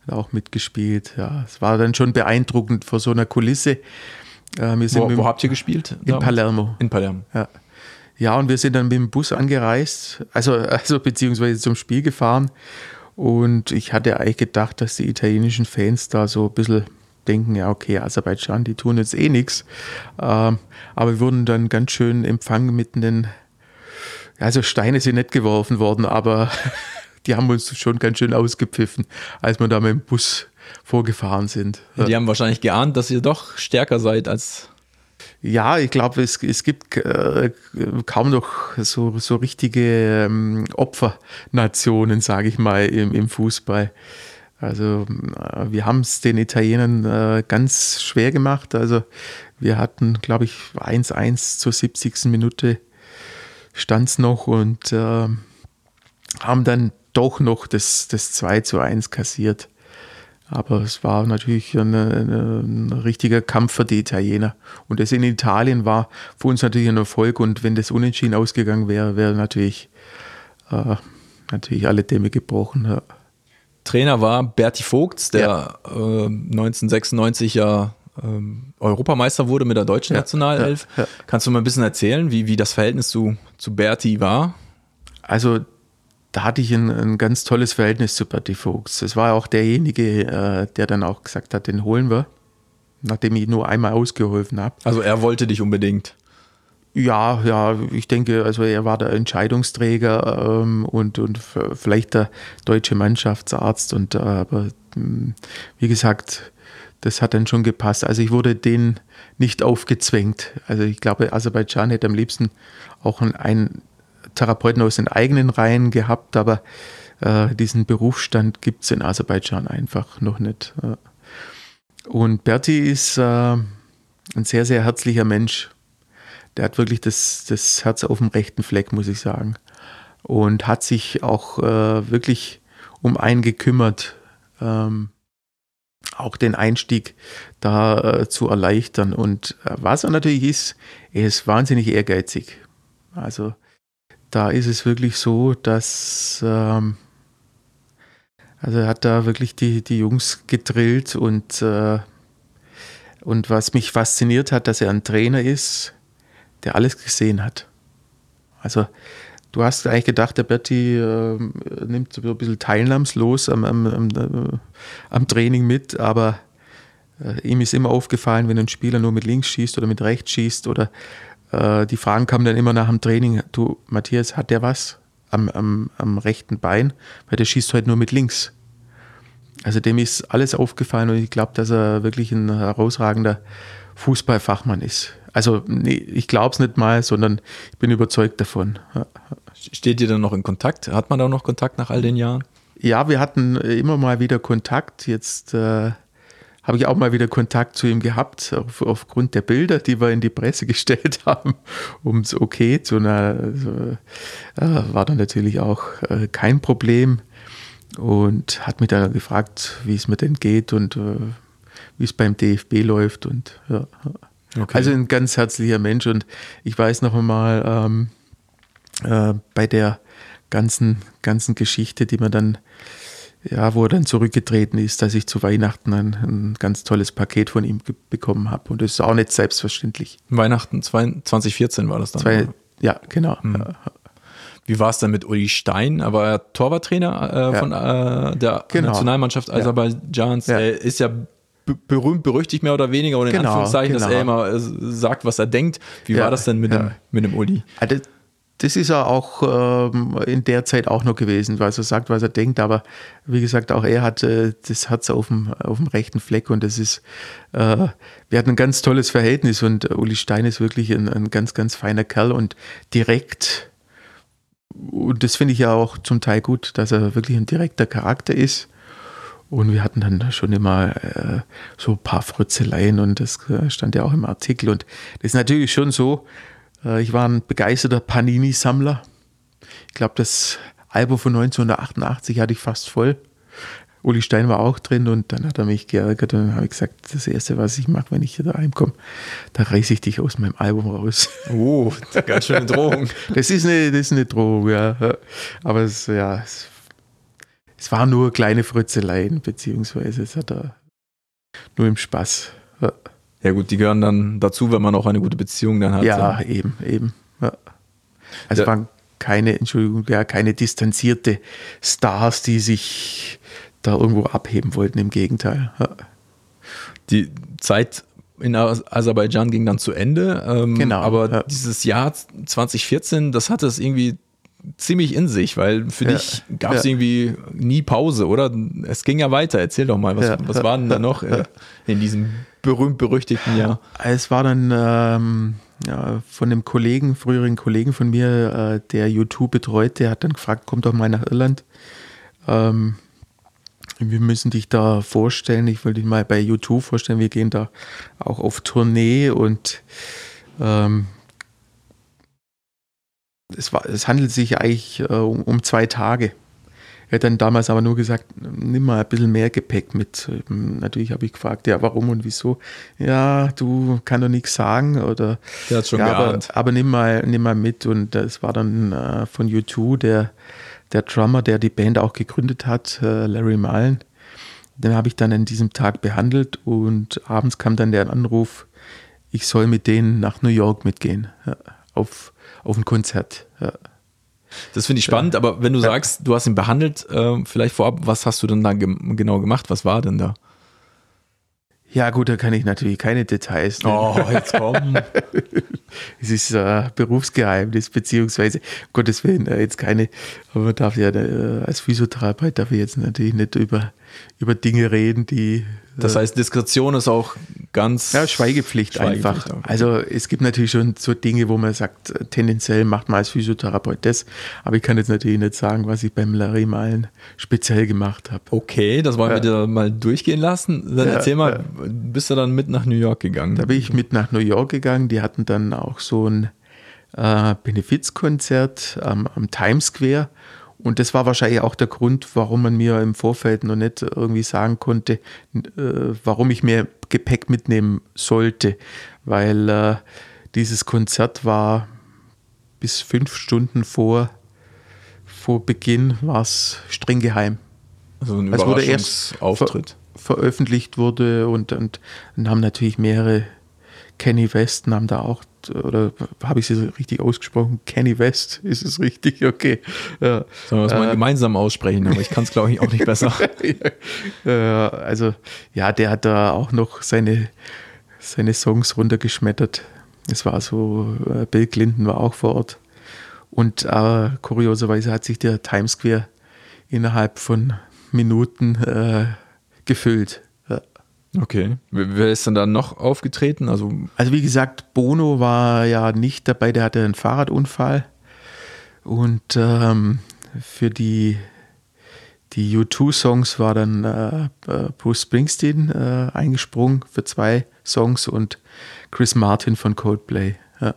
hat auch mitgespielt. Ja, es war dann schon beeindruckend vor so einer Kulisse. Äh, wo, wo, habt ihr gespielt? In? Palermo. In Palermo. Ja. ja, und wir sind dann mit dem Bus angereist, also, also beziehungsweise zum Spiel gefahren. Und ich hatte eigentlich gedacht, dass die italienischen Fans da so ein bisschen denken, ja, okay, Aserbaidschan, die tun jetzt eh nichts. Ähm, aber wir wurden dann ganz schön empfangen mit den, also Steine sind nicht geworfen worden, aber die haben uns schon ganz schön ausgepfiffen, als wir da mit dem Bus vorgefahren sind. Die haben wahrscheinlich geahnt, dass ihr doch stärker seid als. Ja, ich glaube, es, es gibt äh, kaum noch so, so richtige ähm, Opfernationen, sage ich mal, im, im Fußball. Also äh, wir haben es den Italienern äh, ganz schwer gemacht. Also wir hatten, glaube ich, 1-1 zur 70. Minute stand es noch und äh, haben dann doch noch das, das 2 zu 1 kassiert. Aber es war natürlich ein, ein, richtiger Kampf für die Italiener. Und das in Italien war für uns natürlich ein Erfolg. Und wenn das unentschieden ausgegangen wäre, wäre natürlich, äh, natürlich alle Dämme gebrochen. Ja. Trainer war Berti Vogts, der ja. äh, 1996 ja ähm, Europameister wurde mit der deutschen ja, Nationalelf. Ja, Kannst du mal ein bisschen erzählen, wie, wie das Verhältnis zu, zu Berti war? Also da hatte ich ein, ein, ganz tolles Verhältnis zu Bertie Fuchs. Es war auch derjenige, äh, der dann auch gesagt hat, den holen wir, nachdem ich nur einmal ausgeholfen habe. Also er wollte dich unbedingt. Ja, ja, ich denke, also er war der Entscheidungsträger ähm, und, und vielleicht der deutsche Mannschaftsarzt. Und äh, aber hm, wie gesagt, das hat dann schon gepasst. Also ich wurde den nicht aufgezwängt. Also ich glaube, Aserbaidschan hätte am liebsten auch ein Therapeuten aus den eigenen Reihen gehabt, aber äh, diesen Berufsstand gibt es in Aserbaidschan einfach noch nicht. Und Berti ist äh, ein sehr, sehr herzlicher Mensch. Der hat wirklich das, das Herz auf dem rechten Fleck, muss ich sagen. Und hat sich auch äh, wirklich um einen gekümmert, ähm, auch den Einstieg da äh, zu erleichtern. Und äh, was er natürlich ist, er ist wahnsinnig ehrgeizig. Also da ist es wirklich so, dass ähm, also er hat da wirklich die, die Jungs gedrillt und, äh, und was mich fasziniert hat, dass er ein Trainer ist, der alles gesehen hat. Also du hast eigentlich gedacht, der Berti äh, nimmt so ein bisschen teilnahmslos am, am, am, äh, am Training mit, aber äh, ihm ist immer aufgefallen, wenn ein Spieler nur mit links schießt oder mit rechts schießt oder äh, die Fragen kamen dann immer nach dem Training, du Matthias, hat der was am, am, am rechten Bein? Weil der schießt heute nur mit links. Also dem ist alles aufgefallen und ich glaube, dass er wirklich ein herausragender Fußballfachmann ist. Also nee, ich glaube es nicht mal, sondern ich bin überzeugt davon. Steht ihr dann noch in Kontakt? Hat man da noch Kontakt nach all den Jahren? Ja, wir hatten immer mal wieder Kontakt. Jetzt äh, habe ich auch mal wieder Kontakt zu ihm gehabt, auf, aufgrund der Bilder, die wir in die Presse gestellt haben, ums Okay zu einer, also, äh, war dann natürlich auch äh, kein Problem und hat mich dann gefragt, wie es mir denn geht und äh, wie es beim DFB läuft und ja. Okay. Also ein ganz herzlicher Mensch und ich weiß noch einmal ähm, äh, bei der ganzen, ganzen Geschichte, die man dann ja, wo er dann zurückgetreten ist, dass ich zu Weihnachten ein, ein ganz tolles Paket von ihm bekommen habe. Und das ist auch nicht selbstverständlich. Weihnachten 2014 war das dann? Zwei, ja, genau. Hm. Wie war es dann mit Uli Stein? Er war ja Torwarttrainer äh, von äh, der genau. Nationalmannschaft Aserbaidschans. Ja. Er ist ja berühmt, berüchtigt mehr oder weniger und in genau, Anführungszeichen, genau. dass er immer äh, sagt, was er denkt. Wie war das denn mit, dem, mit dem Uli? Also, das ist er auch ähm, in der Zeit auch noch gewesen, weil er sagt, was er denkt. Aber wie gesagt, auch er hat äh, das Herz auf dem, auf dem rechten Fleck und das ist, äh, wir hatten ein ganz tolles Verhältnis und Uli Stein ist wirklich ein, ein ganz, ganz feiner Kerl und direkt. Und das finde ich ja auch zum Teil gut, dass er wirklich ein direkter Charakter ist. Und wir hatten dann schon immer äh, so ein paar Fritzeleien und das äh, stand ja auch im Artikel. Und das ist natürlich schon so, ich war ein begeisterter Panini-Sammler. Ich glaube, das Album von 1988 hatte ich fast voll. Uli Stein war auch drin und dann hat er mich geärgert und dann habe ich gesagt, das Erste, was ich mache, wenn ich hier daheim komme, da reiße ich dich aus meinem Album raus. Oh, ganz schöne Drohung. das, ist eine, das ist eine Drohung, ja. Aber es, ja, es, es war nur kleine Frötzeleien, beziehungsweise es hat er nur im Spaß. Ja. Ja gut, die gehören dann dazu, wenn man auch eine gute Beziehung dann hat. Ja, so. eben, eben. Ja. Also ja. waren keine, Entschuldigung, ja, keine distanzierte Stars, die sich da irgendwo abheben wollten, im Gegenteil. Ja. Die Zeit in Aserbaidschan ging dann zu Ende. Ähm, genau. Aber ja. dieses Jahr 2014, das hatte es irgendwie ziemlich in sich, weil für ja. dich gab es ja. irgendwie nie Pause, oder? Es ging ja weiter. Erzähl doch mal, was, was war denn da noch äh, in diesem berühmt-berüchtigten Jahr? Es war dann ähm, ja, von einem Kollegen, früheren Kollegen von mir, äh, der YouTube betreut, der hat dann gefragt, komm doch mal nach Irland. Ähm, wir müssen dich da vorstellen. Ich wollte dich mal bei YouTube vorstellen. Wir gehen da auch auf Tournee und ähm, es, war, es handelt sich eigentlich äh, um, um zwei Tage. Er hat dann damals aber nur gesagt, nimm mal ein bisschen mehr Gepäck mit. Natürlich habe ich gefragt, ja, warum und wieso. Ja, du kannst doch nichts sagen oder. Der hat schon ja, aber, aber, nimm mal, nimm mal mit. Und das war dann äh, von U2 der, der Drummer, der die Band auch gegründet hat, äh, Larry Mullen. Den habe ich dann an diesem Tag behandelt und abends kam dann der Anruf, ich soll mit denen nach New York mitgehen. Ja, auf, auf ein Konzert. Ja. Das finde ich spannend, ja. aber wenn du sagst, du hast ihn behandelt, äh, vielleicht vorab, was hast du denn da ge genau gemacht? Was war denn da? Ja, gut, da kann ich natürlich keine Details nennen. Oh, jetzt komm. es ist äh, Berufsgeheimnis, beziehungsweise, um Gottes Willen, äh, jetzt keine, aber man darf ja äh, als Physiotherapeut darf ich jetzt natürlich nicht über, über Dinge reden, die das heißt, Diskretion ist auch ganz. Ja, Schweigepflicht, Schweigepflicht einfach. Okay. Also es gibt natürlich schon so Dinge, wo man sagt, tendenziell macht man als Physiotherapeut das, aber ich kann jetzt natürlich nicht sagen, was ich beim Larry Malen speziell gemacht habe. Okay, das wollen ja. wir dir mal durchgehen lassen. Dann ja, erzähl mal, ja. bist du dann mit nach New York gegangen? Da bin ich mit nach New York gegangen. Die hatten dann auch so ein äh, Benefizkonzert ähm, am Times Square und das war wahrscheinlich auch der Grund, warum man mir im Vorfeld noch nicht irgendwie sagen konnte, äh, warum ich mehr Gepäck mitnehmen sollte. Weil äh, dieses Konzert war bis fünf Stunden vor, vor Beginn war es streng geheim. Also ein also wurde erst Auftritt. Ver veröffentlicht wurde und, und, und haben natürlich mehrere Kenny West haben da auch oder habe ich sie richtig ausgesprochen? Kenny West, ist es richtig? Okay. Ja. Sollen wir es mal äh, gemeinsam aussprechen, aber ich kann es, glaube ich, auch nicht besser. ja, also, ja, der hat da auch noch seine, seine Songs runtergeschmettert. Es war so, äh, Bill Clinton war auch vor Ort. Und äh, kurioserweise hat sich der Times Square innerhalb von Minuten äh, gefüllt. Okay. Wer ist denn da noch aufgetreten? Also, also wie gesagt, Bono war ja nicht dabei, der hatte einen Fahrradunfall. Und ähm, für die, die U2-Songs war dann äh, äh, Bruce Springsteen äh, eingesprungen für zwei Songs und Chris Martin von Coldplay. Ja.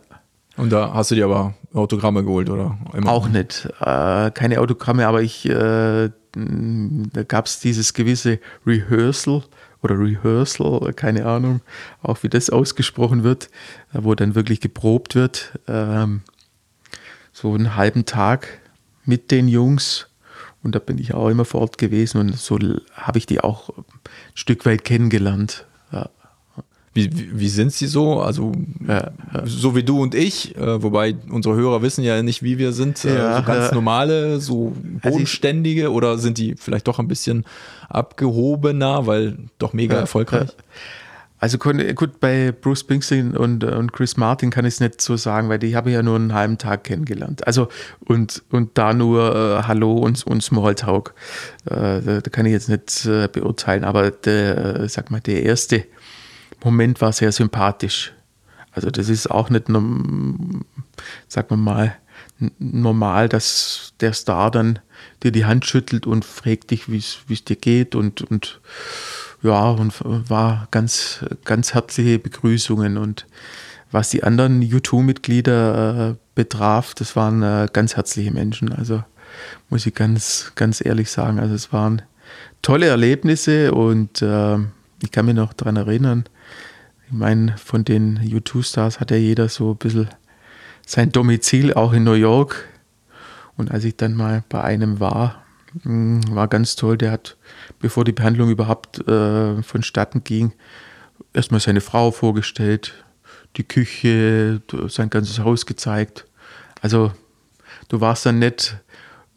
Und da hast du dir aber Autogramme geholt, oder? Immer? Auch nicht. Äh, keine Autogramme, aber ich, äh, da gab es dieses gewisse Rehearsal oder Rehearsal, keine Ahnung, auch wie das ausgesprochen wird, wo dann wirklich geprobt wird. Ähm, so einen halben Tag mit den Jungs und da bin ich auch immer vor Ort gewesen und so habe ich die auch ein Stück weit kennengelernt. Wie, wie, wie, sind sie so? Also ja, ja. so wie du und ich, äh, wobei unsere Hörer wissen ja nicht, wie wir sind. Äh, ja, so ganz normale, so bodenständige also oder sind die vielleicht doch ein bisschen abgehobener, weil doch mega erfolgreich? Also gut, bei Bruce Springsteen und, und Chris Martin kann ich es nicht so sagen, weil die habe ich ja nur einen halben Tag kennengelernt. Also und, und da nur äh, Hallo und, und Smalltalk. Äh, da, da, kann ich jetzt nicht äh, beurteilen, aber der, äh, sag mal, der erste Moment war sehr sympathisch. Also das ist auch nicht, sag mal, normal, dass der Star dann dir die Hand schüttelt und fragt dich, wie es dir geht und, und ja, und war ganz, ganz herzliche Begrüßungen. Und was die anderen U2-Mitglieder äh, betraf, das waren äh, ganz herzliche Menschen. Also muss ich ganz, ganz ehrlich sagen. Also es waren tolle Erlebnisse und äh, ich kann mich noch daran erinnern, ich meine, von den U2-Stars hat ja jeder so ein bisschen sein Domizil auch in New York. Und als ich dann mal bei einem war, hm, war ganz toll. Der hat, bevor die Behandlung überhaupt äh, vonstatten ging, erstmal seine Frau vorgestellt, die Küche, sein ganzes Haus gezeigt. Also du warst dann nicht,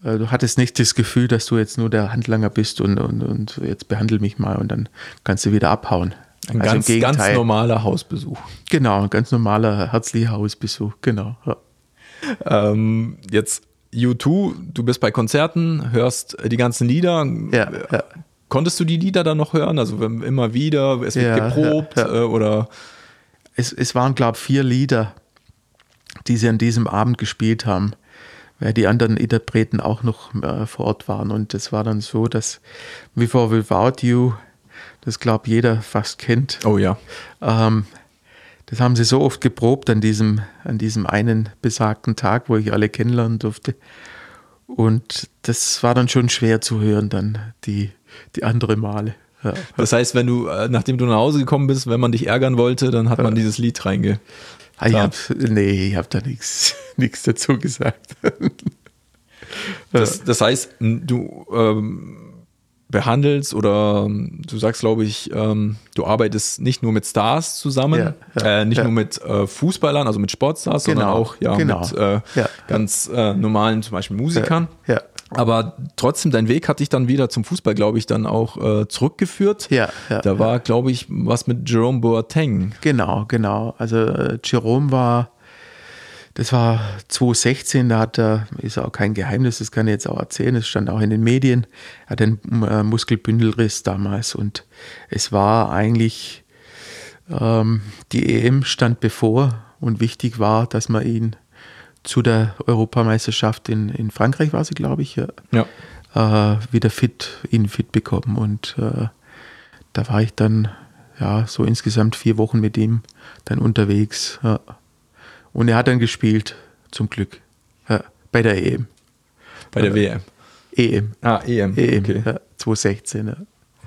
äh, du hattest nicht das Gefühl, dass du jetzt nur der Handlanger bist und, und, und jetzt behandel mich mal und dann kannst du wieder abhauen. Ein also ganz, ganz normaler Hausbesuch. Genau, ein ganz normaler, herzlicher Hausbesuch, genau. Ja. Ähm, jetzt U2, du bist bei Konzerten, hörst die ganzen Lieder. Ja, ja. Konntest du die Lieder dann noch hören? Also immer wieder, es wird geprobt äh, oder? Es, es waren, glaube ich, vier Lieder, die sie an diesem Abend gespielt haben, weil die anderen Interpreten auch noch äh, vor Ort waren. Und es war dann so, dass Before Without You, das glaube jeder fast kennt. Oh ja. Ähm, das haben sie so oft geprobt an diesem, an diesem einen besagten Tag, wo ich alle kennenlernen durfte. Und das war dann schon schwer zu hören, dann die, die andere Male. Ja. Das heißt, wenn du, äh, nachdem du nach Hause gekommen bist, wenn man dich ärgern wollte, dann hat man dieses Lied reinge. Ah, ich hab, nee, ich habe da nichts dazu gesagt. Das, das heißt, du ähm, behandelst oder ähm, du sagst, glaube ich, ähm, du arbeitest nicht nur mit Stars zusammen, ja, ja, äh, nicht ja. nur mit äh, Fußballern, also mit Sportstars, genau, sondern auch ja, genau. mit äh, ganz äh, normalen, zum Beispiel Musikern. Aber trotzdem, dein Weg hat dich dann wieder zum Fußball, glaube ich, dann auch äh, zurückgeführt. Ja, Da war, glaube ich, was mit Jerome Boateng. Genau, genau. Also äh, Jerome war das war 2016, da hat er, ist auch kein Geheimnis, das kann ich jetzt auch erzählen, es stand auch in den Medien, er hat einen äh, Muskelbündelriss damals und es war eigentlich, ähm, die EM stand bevor und wichtig war, dass man ihn zu der Europameisterschaft in, in Frankreich war sie, glaube ich, ja, ja. Äh, wieder fit, ihn fit bekommen und äh, da war ich dann ja so insgesamt vier Wochen mit ihm dann unterwegs. Ja. Und er hat dann gespielt, zum Glück, ja, bei der EM. Bei der WM? EM. Ah, EM. EM, okay. ja, 2016. Ja.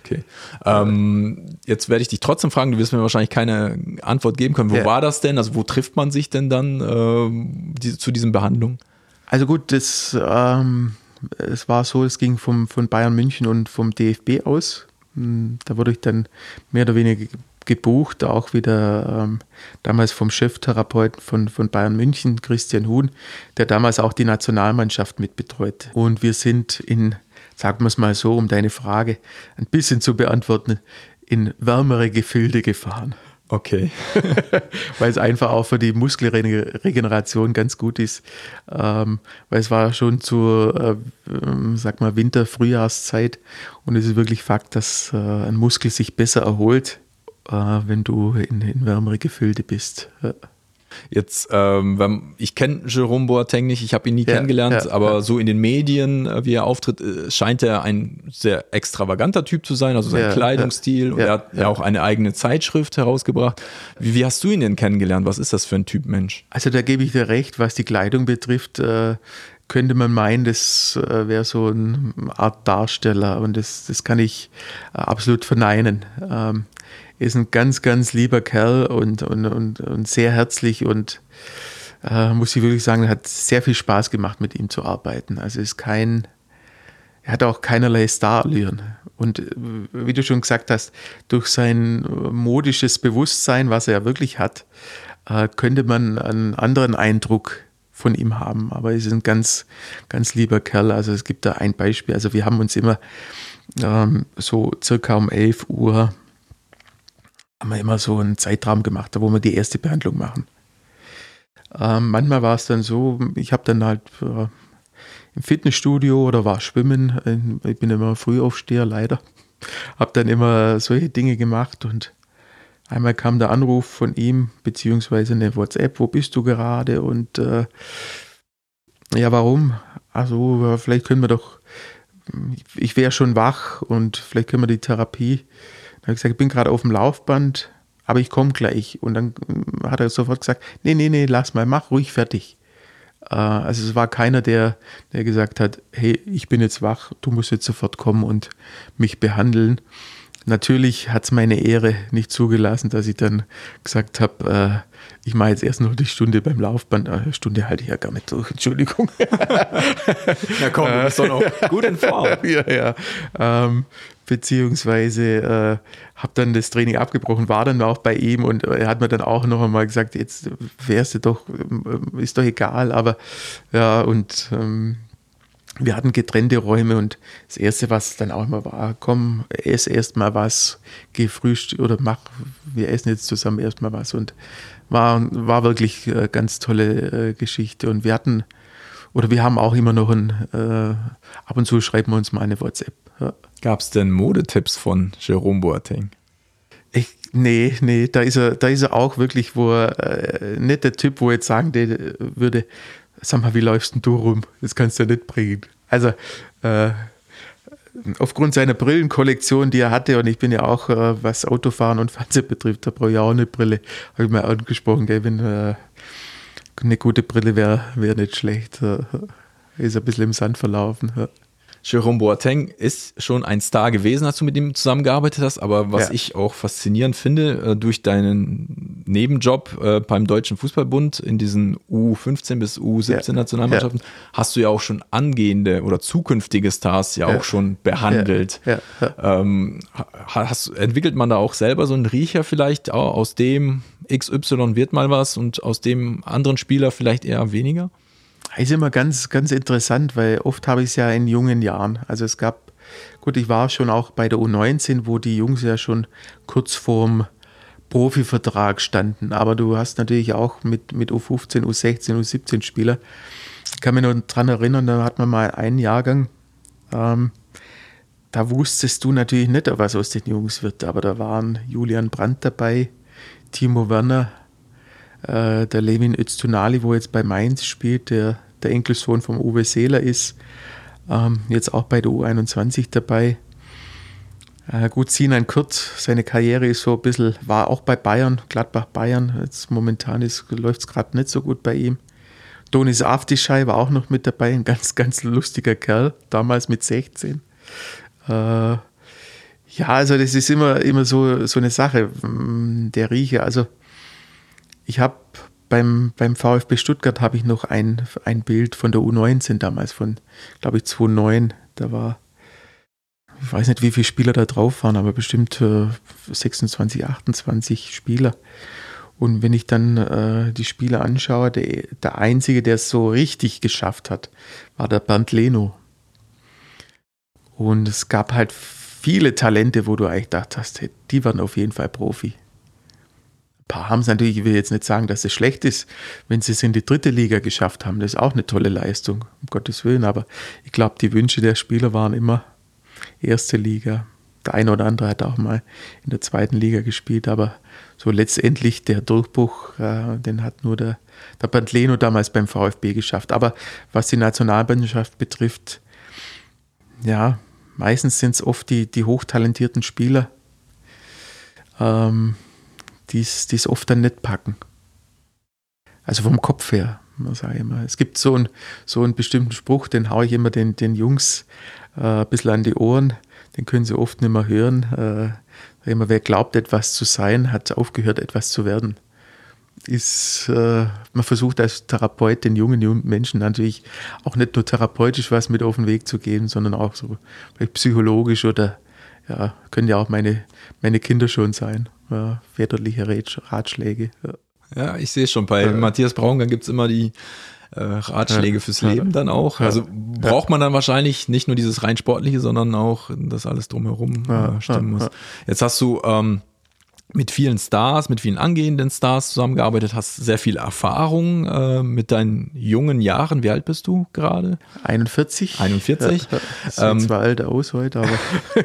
Okay. Ähm, jetzt werde ich dich trotzdem fragen, du wirst mir wahrscheinlich keine Antwort geben können. Wo ja. war das denn? Also wo trifft man sich denn dann äh, die, zu diesen Behandlungen? Also gut, das, ähm, es war so, es ging vom, von Bayern München und vom DFB aus. Hm, da wurde ich dann mehr oder weniger gebucht, auch wieder ähm, damals vom Cheftherapeuten von, von Bayern München, Christian Huhn, der damals auch die Nationalmannschaft mitbetreut. Und wir sind in, sagen wir es mal so, um deine Frage ein bisschen zu beantworten, in wärmere Gefilde gefahren. Okay. weil es einfach auch für die Muskelregeneration ganz gut ist. Ähm, weil es war schon zur, äh, sag mal, Winter-Frühjahrszeit und es ist wirklich Fakt, dass äh, ein Muskel sich besser erholt, wenn du in, in wärmere Gefilde bist. Jetzt, ähm, ich kenne Jerome Boateng nicht, ich habe ihn nie ja, kennengelernt, ja, aber ja. so in den Medien, äh, wie er auftritt, äh, scheint er ein sehr extravaganter Typ zu sein, also sein Kleidungsstil. und er hat ja auch eine eigene Zeitschrift herausgebracht. Wie, wie, hast du ihn denn kennengelernt? Was ist das für ein Typ Mensch? Also da gebe ich dir recht, was die Kleidung betrifft. Äh, könnte man meinen, das äh, wäre so eine Art Darsteller und das, das kann ich äh, absolut verneinen. Ähm, ist ein ganz, ganz lieber Kerl und, und, und, und sehr herzlich und äh, muss ich wirklich sagen, hat sehr viel Spaß gemacht, mit ihm zu arbeiten. Also ist kein, er hat auch keinerlei Starallüren. Und äh, wie du schon gesagt hast, durch sein modisches Bewusstsein, was er ja wirklich hat, äh, könnte man einen anderen Eindruck von ihm haben. Aber er ist ein ganz, ganz lieber Kerl. Also es gibt da ein Beispiel. Also wir haben uns immer ähm, so circa um 11 Uhr haben wir immer so einen Zeitraum gemacht, wo wir die erste Behandlung machen. Ähm, manchmal war es dann so, ich habe dann halt äh, im Fitnessstudio oder war schwimmen. Ich bin immer Frühaufsteher, leider. Habe dann immer solche Dinge gemacht und einmal kam der Anruf von ihm, beziehungsweise eine WhatsApp, wo bist du gerade? Und äh, ja, warum? Also, vielleicht können wir doch, ich wäre schon wach und vielleicht können wir die Therapie habe ich gesagt, ich bin gerade auf dem Laufband, aber ich komme gleich. Und dann mm, hat er sofort gesagt, nee, nee, nee, lass mal, mach ruhig fertig. Äh, also es war keiner, der, der gesagt hat, hey, ich bin jetzt wach, du musst jetzt sofort kommen und mich behandeln. Natürlich hat es meine Ehre nicht zugelassen, dass ich dann gesagt habe, äh, ich mache jetzt erst noch die Stunde beim Laufband. Eine Stunde halte ich ja gar nicht durch, Entschuldigung. Na komm, du bist doch noch gut in Form. ja, ja. Ähm, beziehungsweise äh, habe dann das Training abgebrochen, war dann auch bei ihm und er hat mir dann auch noch einmal gesagt, jetzt wärst du doch, äh, ist doch egal, aber ja, und ähm, wir hatten getrennte Räume und das Erste, was dann auch immer war, komm, ess erst mal was, geh frühstück oder mach, wir essen jetzt zusammen erstmal was und war, war wirklich eine ganz tolle äh, Geschichte und wir hatten, oder wir haben auch immer noch ein, äh, ab und zu schreiben wir uns mal eine WhatsApp. Ja. Gab es denn Modetipps von Jerome Boateng? Ich, nee, nee, da ist er, da ist er auch wirklich, wo er, äh, nicht der Typ, wo er jetzt sagen würde, sag mal, wie läufst denn du rum? Das kannst du ja nicht bringen. Also, äh, aufgrund seiner Brillenkollektion, die er hatte, und ich bin ja auch, äh, was Autofahren und Fernsehen betrifft, da brauche ich auch eine Brille, habe ich mal angesprochen, gell, wenn äh, eine gute Brille wäre wär nicht schlecht. Äh, ist ein bisschen im Sand verlaufen. Ja. Jerome Boateng ist schon ein Star gewesen, als du mit ihm zusammengearbeitet hast. Aber was ja. ich auch faszinierend finde, äh, durch deinen Nebenjob äh, beim Deutschen Fußballbund in diesen U15 bis U17 ja. Nationalmannschaften, ja. hast du ja auch schon angehende oder zukünftige Stars ja, auch schon behandelt. Ähm, hast, entwickelt man da auch selber so einen Riecher vielleicht, aus dem XY wird mal was und aus dem anderen Spieler vielleicht eher weniger? Ist immer ganz, ganz interessant, weil oft habe ich es ja in jungen Jahren. Also es gab, gut, ich war schon auch bei der U19, wo die Jungs ja schon kurz vorm Profivertrag standen. Aber du hast natürlich auch mit, mit U15, U16, U17 Spieler. Ich kann mich noch daran erinnern, da hat man mal einen Jahrgang, ähm, da wusstest du natürlich nicht, was aus den Jungs wird. Aber da waren Julian Brandt dabei, Timo Werner, äh, der Levin Öztunali, wo jetzt bei Mainz spielt, der der Enkelsohn vom Uwe Seeler ist, ähm, jetzt auch bei der U21 dabei. Äh, gut, Sinan Kurt, seine Karriere ist so ein bisschen, war auch bei Bayern, Gladbach Bayern. Jetzt momentan läuft es gerade nicht so gut bei ihm. Donis Aftischei war auch noch mit dabei, ein ganz, ganz lustiger Kerl, damals mit 16. Äh, ja, also das ist immer, immer so, so eine Sache, mm, der Riecher. Also ich habe beim, beim VfB Stuttgart habe ich noch ein, ein Bild von der U19 damals, von, glaube ich, 2009. Da war, ich weiß nicht, wie viele Spieler da drauf waren, aber bestimmt äh, 26, 28 Spieler. Und wenn ich dann äh, die Spieler anschaue, der, der Einzige, der es so richtig geschafft hat, war der Bernd Leno. Und es gab halt viele Talente, wo du eigentlich hey, die waren auf jeden Fall Profi. Ein paar haben es natürlich, ich will jetzt nicht sagen, dass es schlecht ist, wenn sie es in die dritte Liga geschafft haben. Das ist auch eine tolle Leistung, um Gottes Willen. Aber ich glaube, die Wünsche der Spieler waren immer erste Liga. der eine oder andere hat auch mal in der zweiten Liga gespielt, aber so letztendlich der Durchbruch, äh, den hat nur der, der Pantleno damals beim VfB geschafft. Aber was die Nationalmannschaft betrifft, ja, meistens sind es oft die, die hochtalentierten Spieler, ähm, die es oft dann nicht packen. Also vom Kopf her, sage ich immer. Es gibt so, ein, so einen bestimmten Spruch, den haue ich immer den, den Jungs äh, ein bisschen an die Ohren. Den können sie oft nicht mehr hören. Äh, immer, wer glaubt, etwas zu sein, hat aufgehört, etwas zu werden. Ist, äh, man versucht als Therapeut den jungen, jungen Menschen natürlich auch nicht nur therapeutisch was mit auf den Weg zu geben, sondern auch so psychologisch oder ja, können ja auch meine, meine Kinder schon sein. Ja, väterliche Ratschläge. Ja. Ja, ich sehe schon, bei äh, Matthias Braungang gibt es immer die äh, Ratschläge fürs Leben dann auch. Also braucht man dann wahrscheinlich nicht nur dieses rein sportliche, sondern auch das alles drumherum äh, stimmen muss. Jetzt hast du ähm, mit vielen Stars, mit vielen angehenden Stars zusammengearbeitet, hast sehr viel Erfahrung äh, mit deinen jungen Jahren. Wie alt bist du gerade? 41. 41. Ja, sieht ähm, zwar alt aus heute, aber.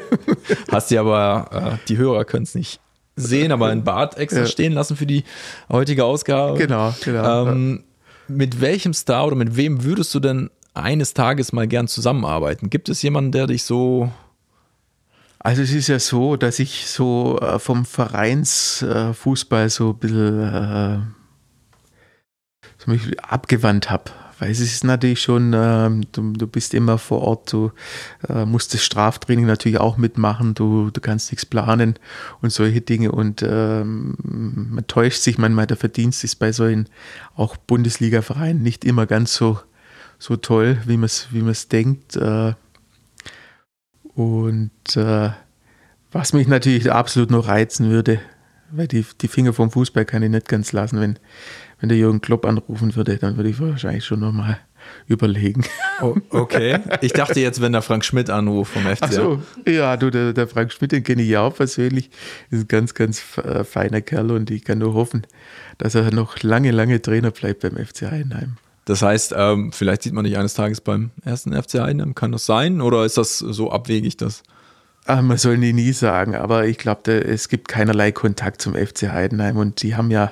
hast dir aber, äh, die Hörer können es nicht sehen, aber ein Bart extra ja. stehen lassen für die heutige Ausgabe. Genau, genau. Ähm, mit welchem Star oder mit wem würdest du denn eines Tages mal gern zusammenarbeiten? Gibt es jemanden, der dich so also es ist ja so, dass ich so äh, vom Vereinsfußball so ein bisschen äh, abgewandt habe. Weil es ist natürlich schon, äh, du, du, bist immer vor Ort, du äh, musst das Straftraining natürlich auch mitmachen, du, du kannst nichts planen und solche Dinge. Und ähm, man täuscht sich manchmal, der Verdienst ist bei solchen auch Bundesliga-Vereinen nicht immer ganz so, so toll, wie man es wie denkt. Äh, und äh, was mich natürlich absolut noch reizen würde, weil die, die Finger vom Fußball kann ich nicht ganz lassen, wenn, wenn der Jürgen Klopp anrufen würde, dann würde ich wahrscheinlich schon nochmal überlegen. Oh, okay. Ich dachte jetzt, wenn der Frank Schmidt anruft vom FCA. Ach so, ja, du, der, der Frank Schmidt, den kenne ich ja auch persönlich. Ist ein ganz, ganz äh, feiner Kerl und ich kann nur hoffen, dass er noch lange, lange Trainer bleibt beim FC Heidenheim. Das heißt, ähm, vielleicht sieht man dich eines Tages beim ersten FC Heidenheim. Kann das sein oder ist das so abwegig, dass Ach, man soll nie, nie sagen, aber ich glaube, es gibt keinerlei Kontakt zum FC Heidenheim und die haben ja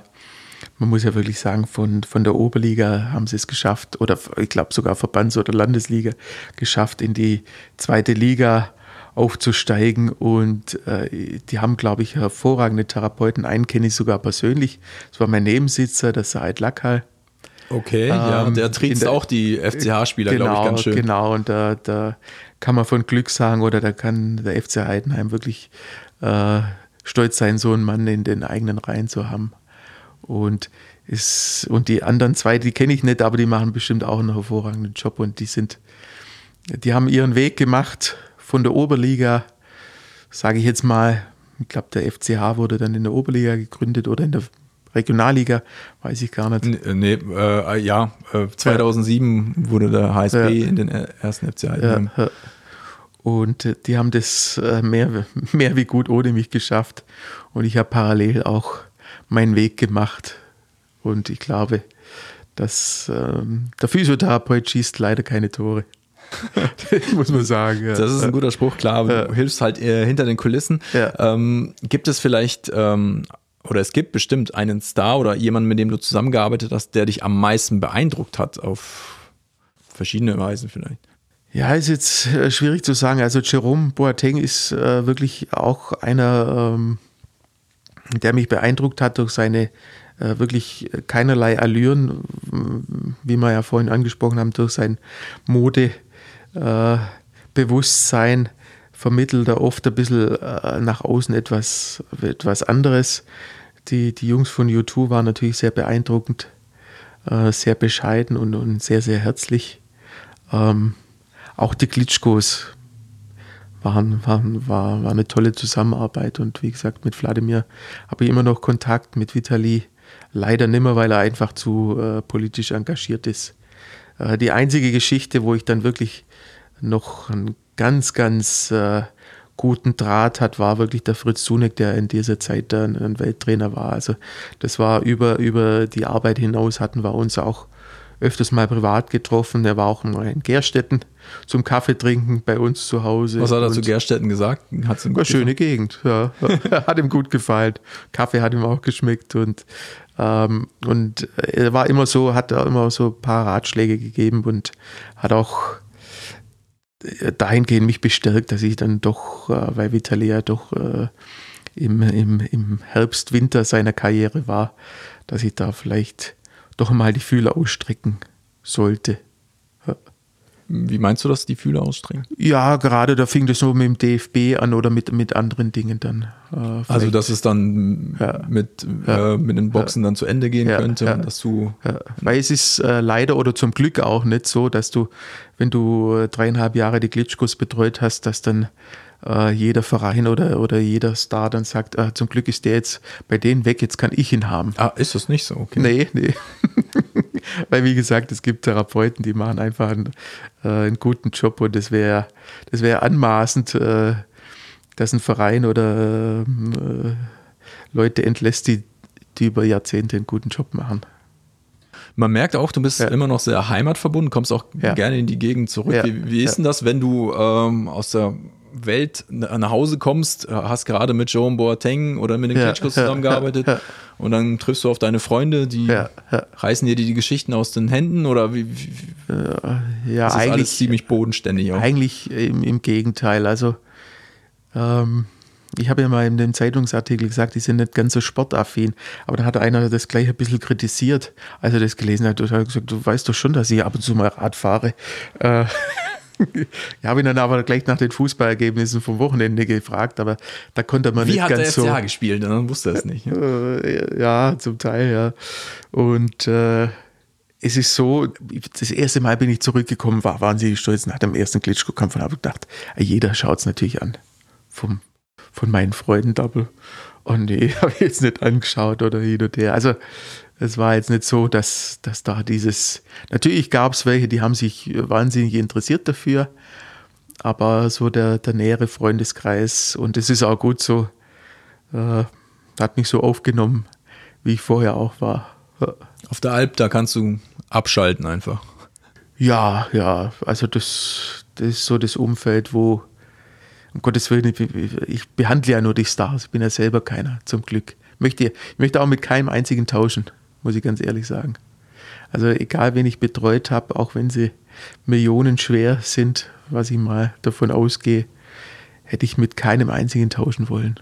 man muss ja wirklich sagen, von, von der Oberliga haben sie es geschafft, oder ich glaube sogar Verbands- oder Landesliga geschafft, in die zweite Liga aufzusteigen. Und äh, die haben, glaube ich, hervorragende Therapeuten. Einen kenne ich sogar persönlich. Das war mein Nebensitzer, der Said Lackal. Okay, ähm, ja, der triezt auch die FCH-Spieler, genau, glaube ich, ganz schön. Genau, und da, da kann man von Glück sagen, oder da kann der FC Heidenheim wirklich äh, stolz sein, so einen Mann in den eigenen Reihen zu haben. Und, ist, und die anderen zwei, die kenne ich nicht, aber die machen bestimmt auch einen hervorragenden Job und die sind, die haben ihren Weg gemacht von der Oberliga, sage ich jetzt mal, ich glaube, der FCH wurde dann in der Oberliga gegründet oder in der Regionalliga, weiß ich gar nicht. Nee, äh, ja, äh, 2007 ja. wurde der HSB ja. in den ersten FC Heidenheim. Ja. Und äh, die haben das äh, mehr, mehr wie gut ohne mich geschafft. Und ich habe parallel auch meinen Weg gemacht. Und ich glaube, dass ähm, der Physiotherapeut schießt leider keine Tore. muss man sagen. Ja. Das ist ein guter Spruch, klar. Du ja. hilfst halt äh, hinter den Kulissen. Ja. Ähm, gibt es vielleicht, ähm, oder es gibt bestimmt einen Star oder jemanden, mit dem du zusammengearbeitet hast, der dich am meisten beeindruckt hat, auf verschiedene Weisen vielleicht? Ja, ist jetzt äh, schwierig zu sagen. Also Jerome Boateng ist äh, wirklich auch einer, ähm, der mich beeindruckt hat durch seine äh, wirklich keinerlei Allüren, wie wir ja vorhin angesprochen haben, durch sein Modebewusstsein äh, vermittelt er oft ein bisschen äh, nach außen etwas, etwas anderes. Die, die Jungs von U2 waren natürlich sehr beeindruckend, äh, sehr bescheiden und, und sehr, sehr herzlich. Ähm, auch die Klitschkos waren, war, war eine tolle Zusammenarbeit und wie gesagt, mit Wladimir habe ich immer noch Kontakt, mit Vitali leider nimmer, weil er einfach zu äh, politisch engagiert ist. Äh, die einzige Geschichte, wo ich dann wirklich noch einen ganz, ganz äh, guten Draht hat, war wirklich der Fritz Sunek, der in dieser Zeit dann ein Welttrainer war. Also das war über, über die Arbeit hinaus hatten wir uns auch öfters mal privat getroffen. Der war auch mal in Gerstetten zum Kaffee trinken bei uns zu Hause. Was hat er zu Gerstetten gesagt? Hat's ihm eine schöne Gegend, ja. hat ihm gut gefallen. Kaffee hat ihm auch geschmeckt und, ähm, und er war immer so, hat er immer so ein paar Ratschläge gegeben und hat auch dahingehend mich bestärkt, dass ich dann doch, äh, weil Vitalia doch äh, im, im, im Herbst, Winter seiner Karriere war, dass ich da vielleicht doch mal die Fühler ausstrecken sollte. Wie meinst du das, die Fühler ausstrecken? Ja, gerade da fing das so mit dem DFB an oder mit, mit anderen Dingen dann. Äh, also, dass es dann ja. mit, ja. Äh, mit den Boxen ja. dann zu Ende gehen könnte dass du. Weil es ist äh, leider oder zum Glück auch nicht so, dass du, wenn du äh, dreieinhalb Jahre die Glitschkos betreut hast, dass dann äh, jeder Verein oder, oder jeder Star dann sagt, äh, zum Glück ist der jetzt bei denen weg, jetzt kann ich ihn haben. Ah, ist das nicht so? Okay. Nee, nee. Weil wie gesagt, es gibt Therapeuten, die machen einfach einen, äh, einen guten Job und das wäre das wär anmaßend, äh, dass ein Verein oder äh, Leute entlässt, die, die über Jahrzehnte einen guten Job machen. Man merkt auch, du bist ja. immer noch sehr heimatverbunden, kommst auch ja. gerne in die Gegend zurück. Ja. Wie, wie, ist denn das, wenn du ähm, aus der Welt nach Hause kommst, äh, hast gerade mit Joe Boateng oder mit den ja, Klitschkos zusammengearbeitet ja, ja. und dann triffst du auf deine Freunde, die reißen dir die Geschichten aus den Händen oder wie, wie ja, ist eigentlich alles ziemlich bodenständig auch? Eigentlich im, im Gegenteil. Also ähm, ich habe ja mal in dem Zeitungsartikel gesagt, die sind nicht ganz so sportaffin, aber da hat einer das gleich ein bisschen kritisiert, als er das gelesen hat. Er hat gesagt, du weißt doch schon, dass ich ab und zu mal Rad fahre. Äh, ich habe ihn dann aber gleich nach den Fußballergebnissen vom Wochenende gefragt, aber da konnte man Wie nicht ganz so. Wie hat der FCH gespielt? Dann wusste er es nicht. Äh, ja, zum Teil, ja. Und äh, es ist so, das erste Mal bin ich zurückgekommen, war wahnsinnig stolz nach dem ersten Klitschko-Kampf und habe gedacht, jeder schaut es natürlich an. Vom, von meinen Freunden Double. Und nee, habe ich jetzt nicht angeschaut oder hin und her. Also es war jetzt nicht so, dass, dass da dieses, natürlich gab es welche, die haben sich wahnsinnig interessiert dafür, aber so der, der nähere Freundeskreis und es ist auch gut so, äh, hat mich so aufgenommen, wie ich vorher auch war. Auf der Alp, da kannst du abschalten einfach. Ja, ja, also das, das ist so das Umfeld, wo, um Gottes Willen, ich, ich behandle ja nur die Stars, ich bin ja selber keiner, zum Glück. Möchte, ich möchte auch mit keinem einzigen tauschen muss ich ganz ehrlich sagen. Also egal, wen ich betreut habe, auch wenn sie millionenschwer sind, was ich mal davon ausgehe, hätte ich mit keinem einzigen tauschen wollen.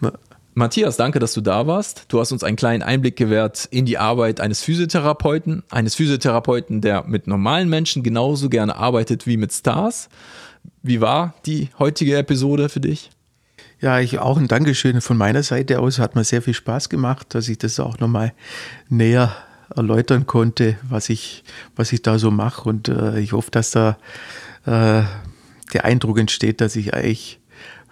Na. Matthias, danke, dass du da warst. Du hast uns einen kleinen Einblick gewährt in die Arbeit eines Physiotherapeuten, eines Physiotherapeuten, der mit normalen Menschen genauso gerne arbeitet wie mit Stars. Wie war die heutige Episode für dich? Ja, ich auch ein Dankeschön von meiner Seite aus. Hat mir sehr viel Spaß gemacht, dass ich das auch nochmal näher erläutern konnte, was ich, was ich da so mache. Und äh, ich hoffe, dass da äh, der Eindruck entsteht, dass ich eigentlich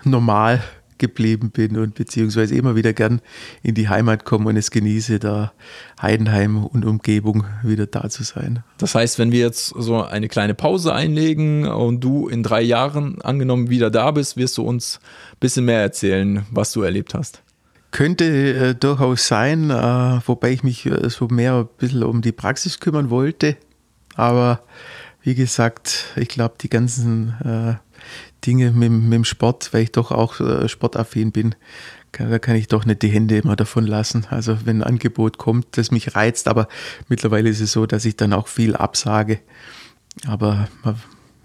normal geblieben bin und beziehungsweise immer wieder gern in die Heimat komme und es genieße, da Heidenheim und Umgebung wieder da zu sein. Das heißt, wenn wir jetzt so eine kleine Pause einlegen und du in drei Jahren angenommen wieder da bist, wirst du uns ein bisschen mehr erzählen, was du erlebt hast. Könnte äh, durchaus sein, äh, wobei ich mich äh, so mehr ein bisschen um die Praxis kümmern wollte. Aber wie gesagt, ich glaube, die ganzen äh, Dinge mit, mit, dem Sport, weil ich doch auch äh, sportaffin bin, kann, da kann ich doch nicht die Hände immer davon lassen. Also wenn ein Angebot kommt, das mich reizt, aber mittlerweile ist es so, dass ich dann auch viel absage. Aber man,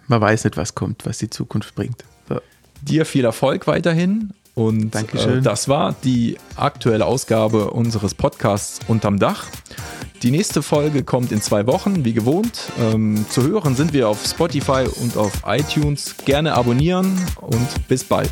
man weiß nicht, was kommt, was die Zukunft bringt. Ja. Dir viel Erfolg weiterhin und äh, das war die aktuelle Ausgabe unseres Podcasts Unterm Dach. Die nächste Folge kommt in zwei Wochen, wie gewohnt. Ähm, zu hören sind wir auf Spotify und auf iTunes. Gerne abonnieren und bis bald.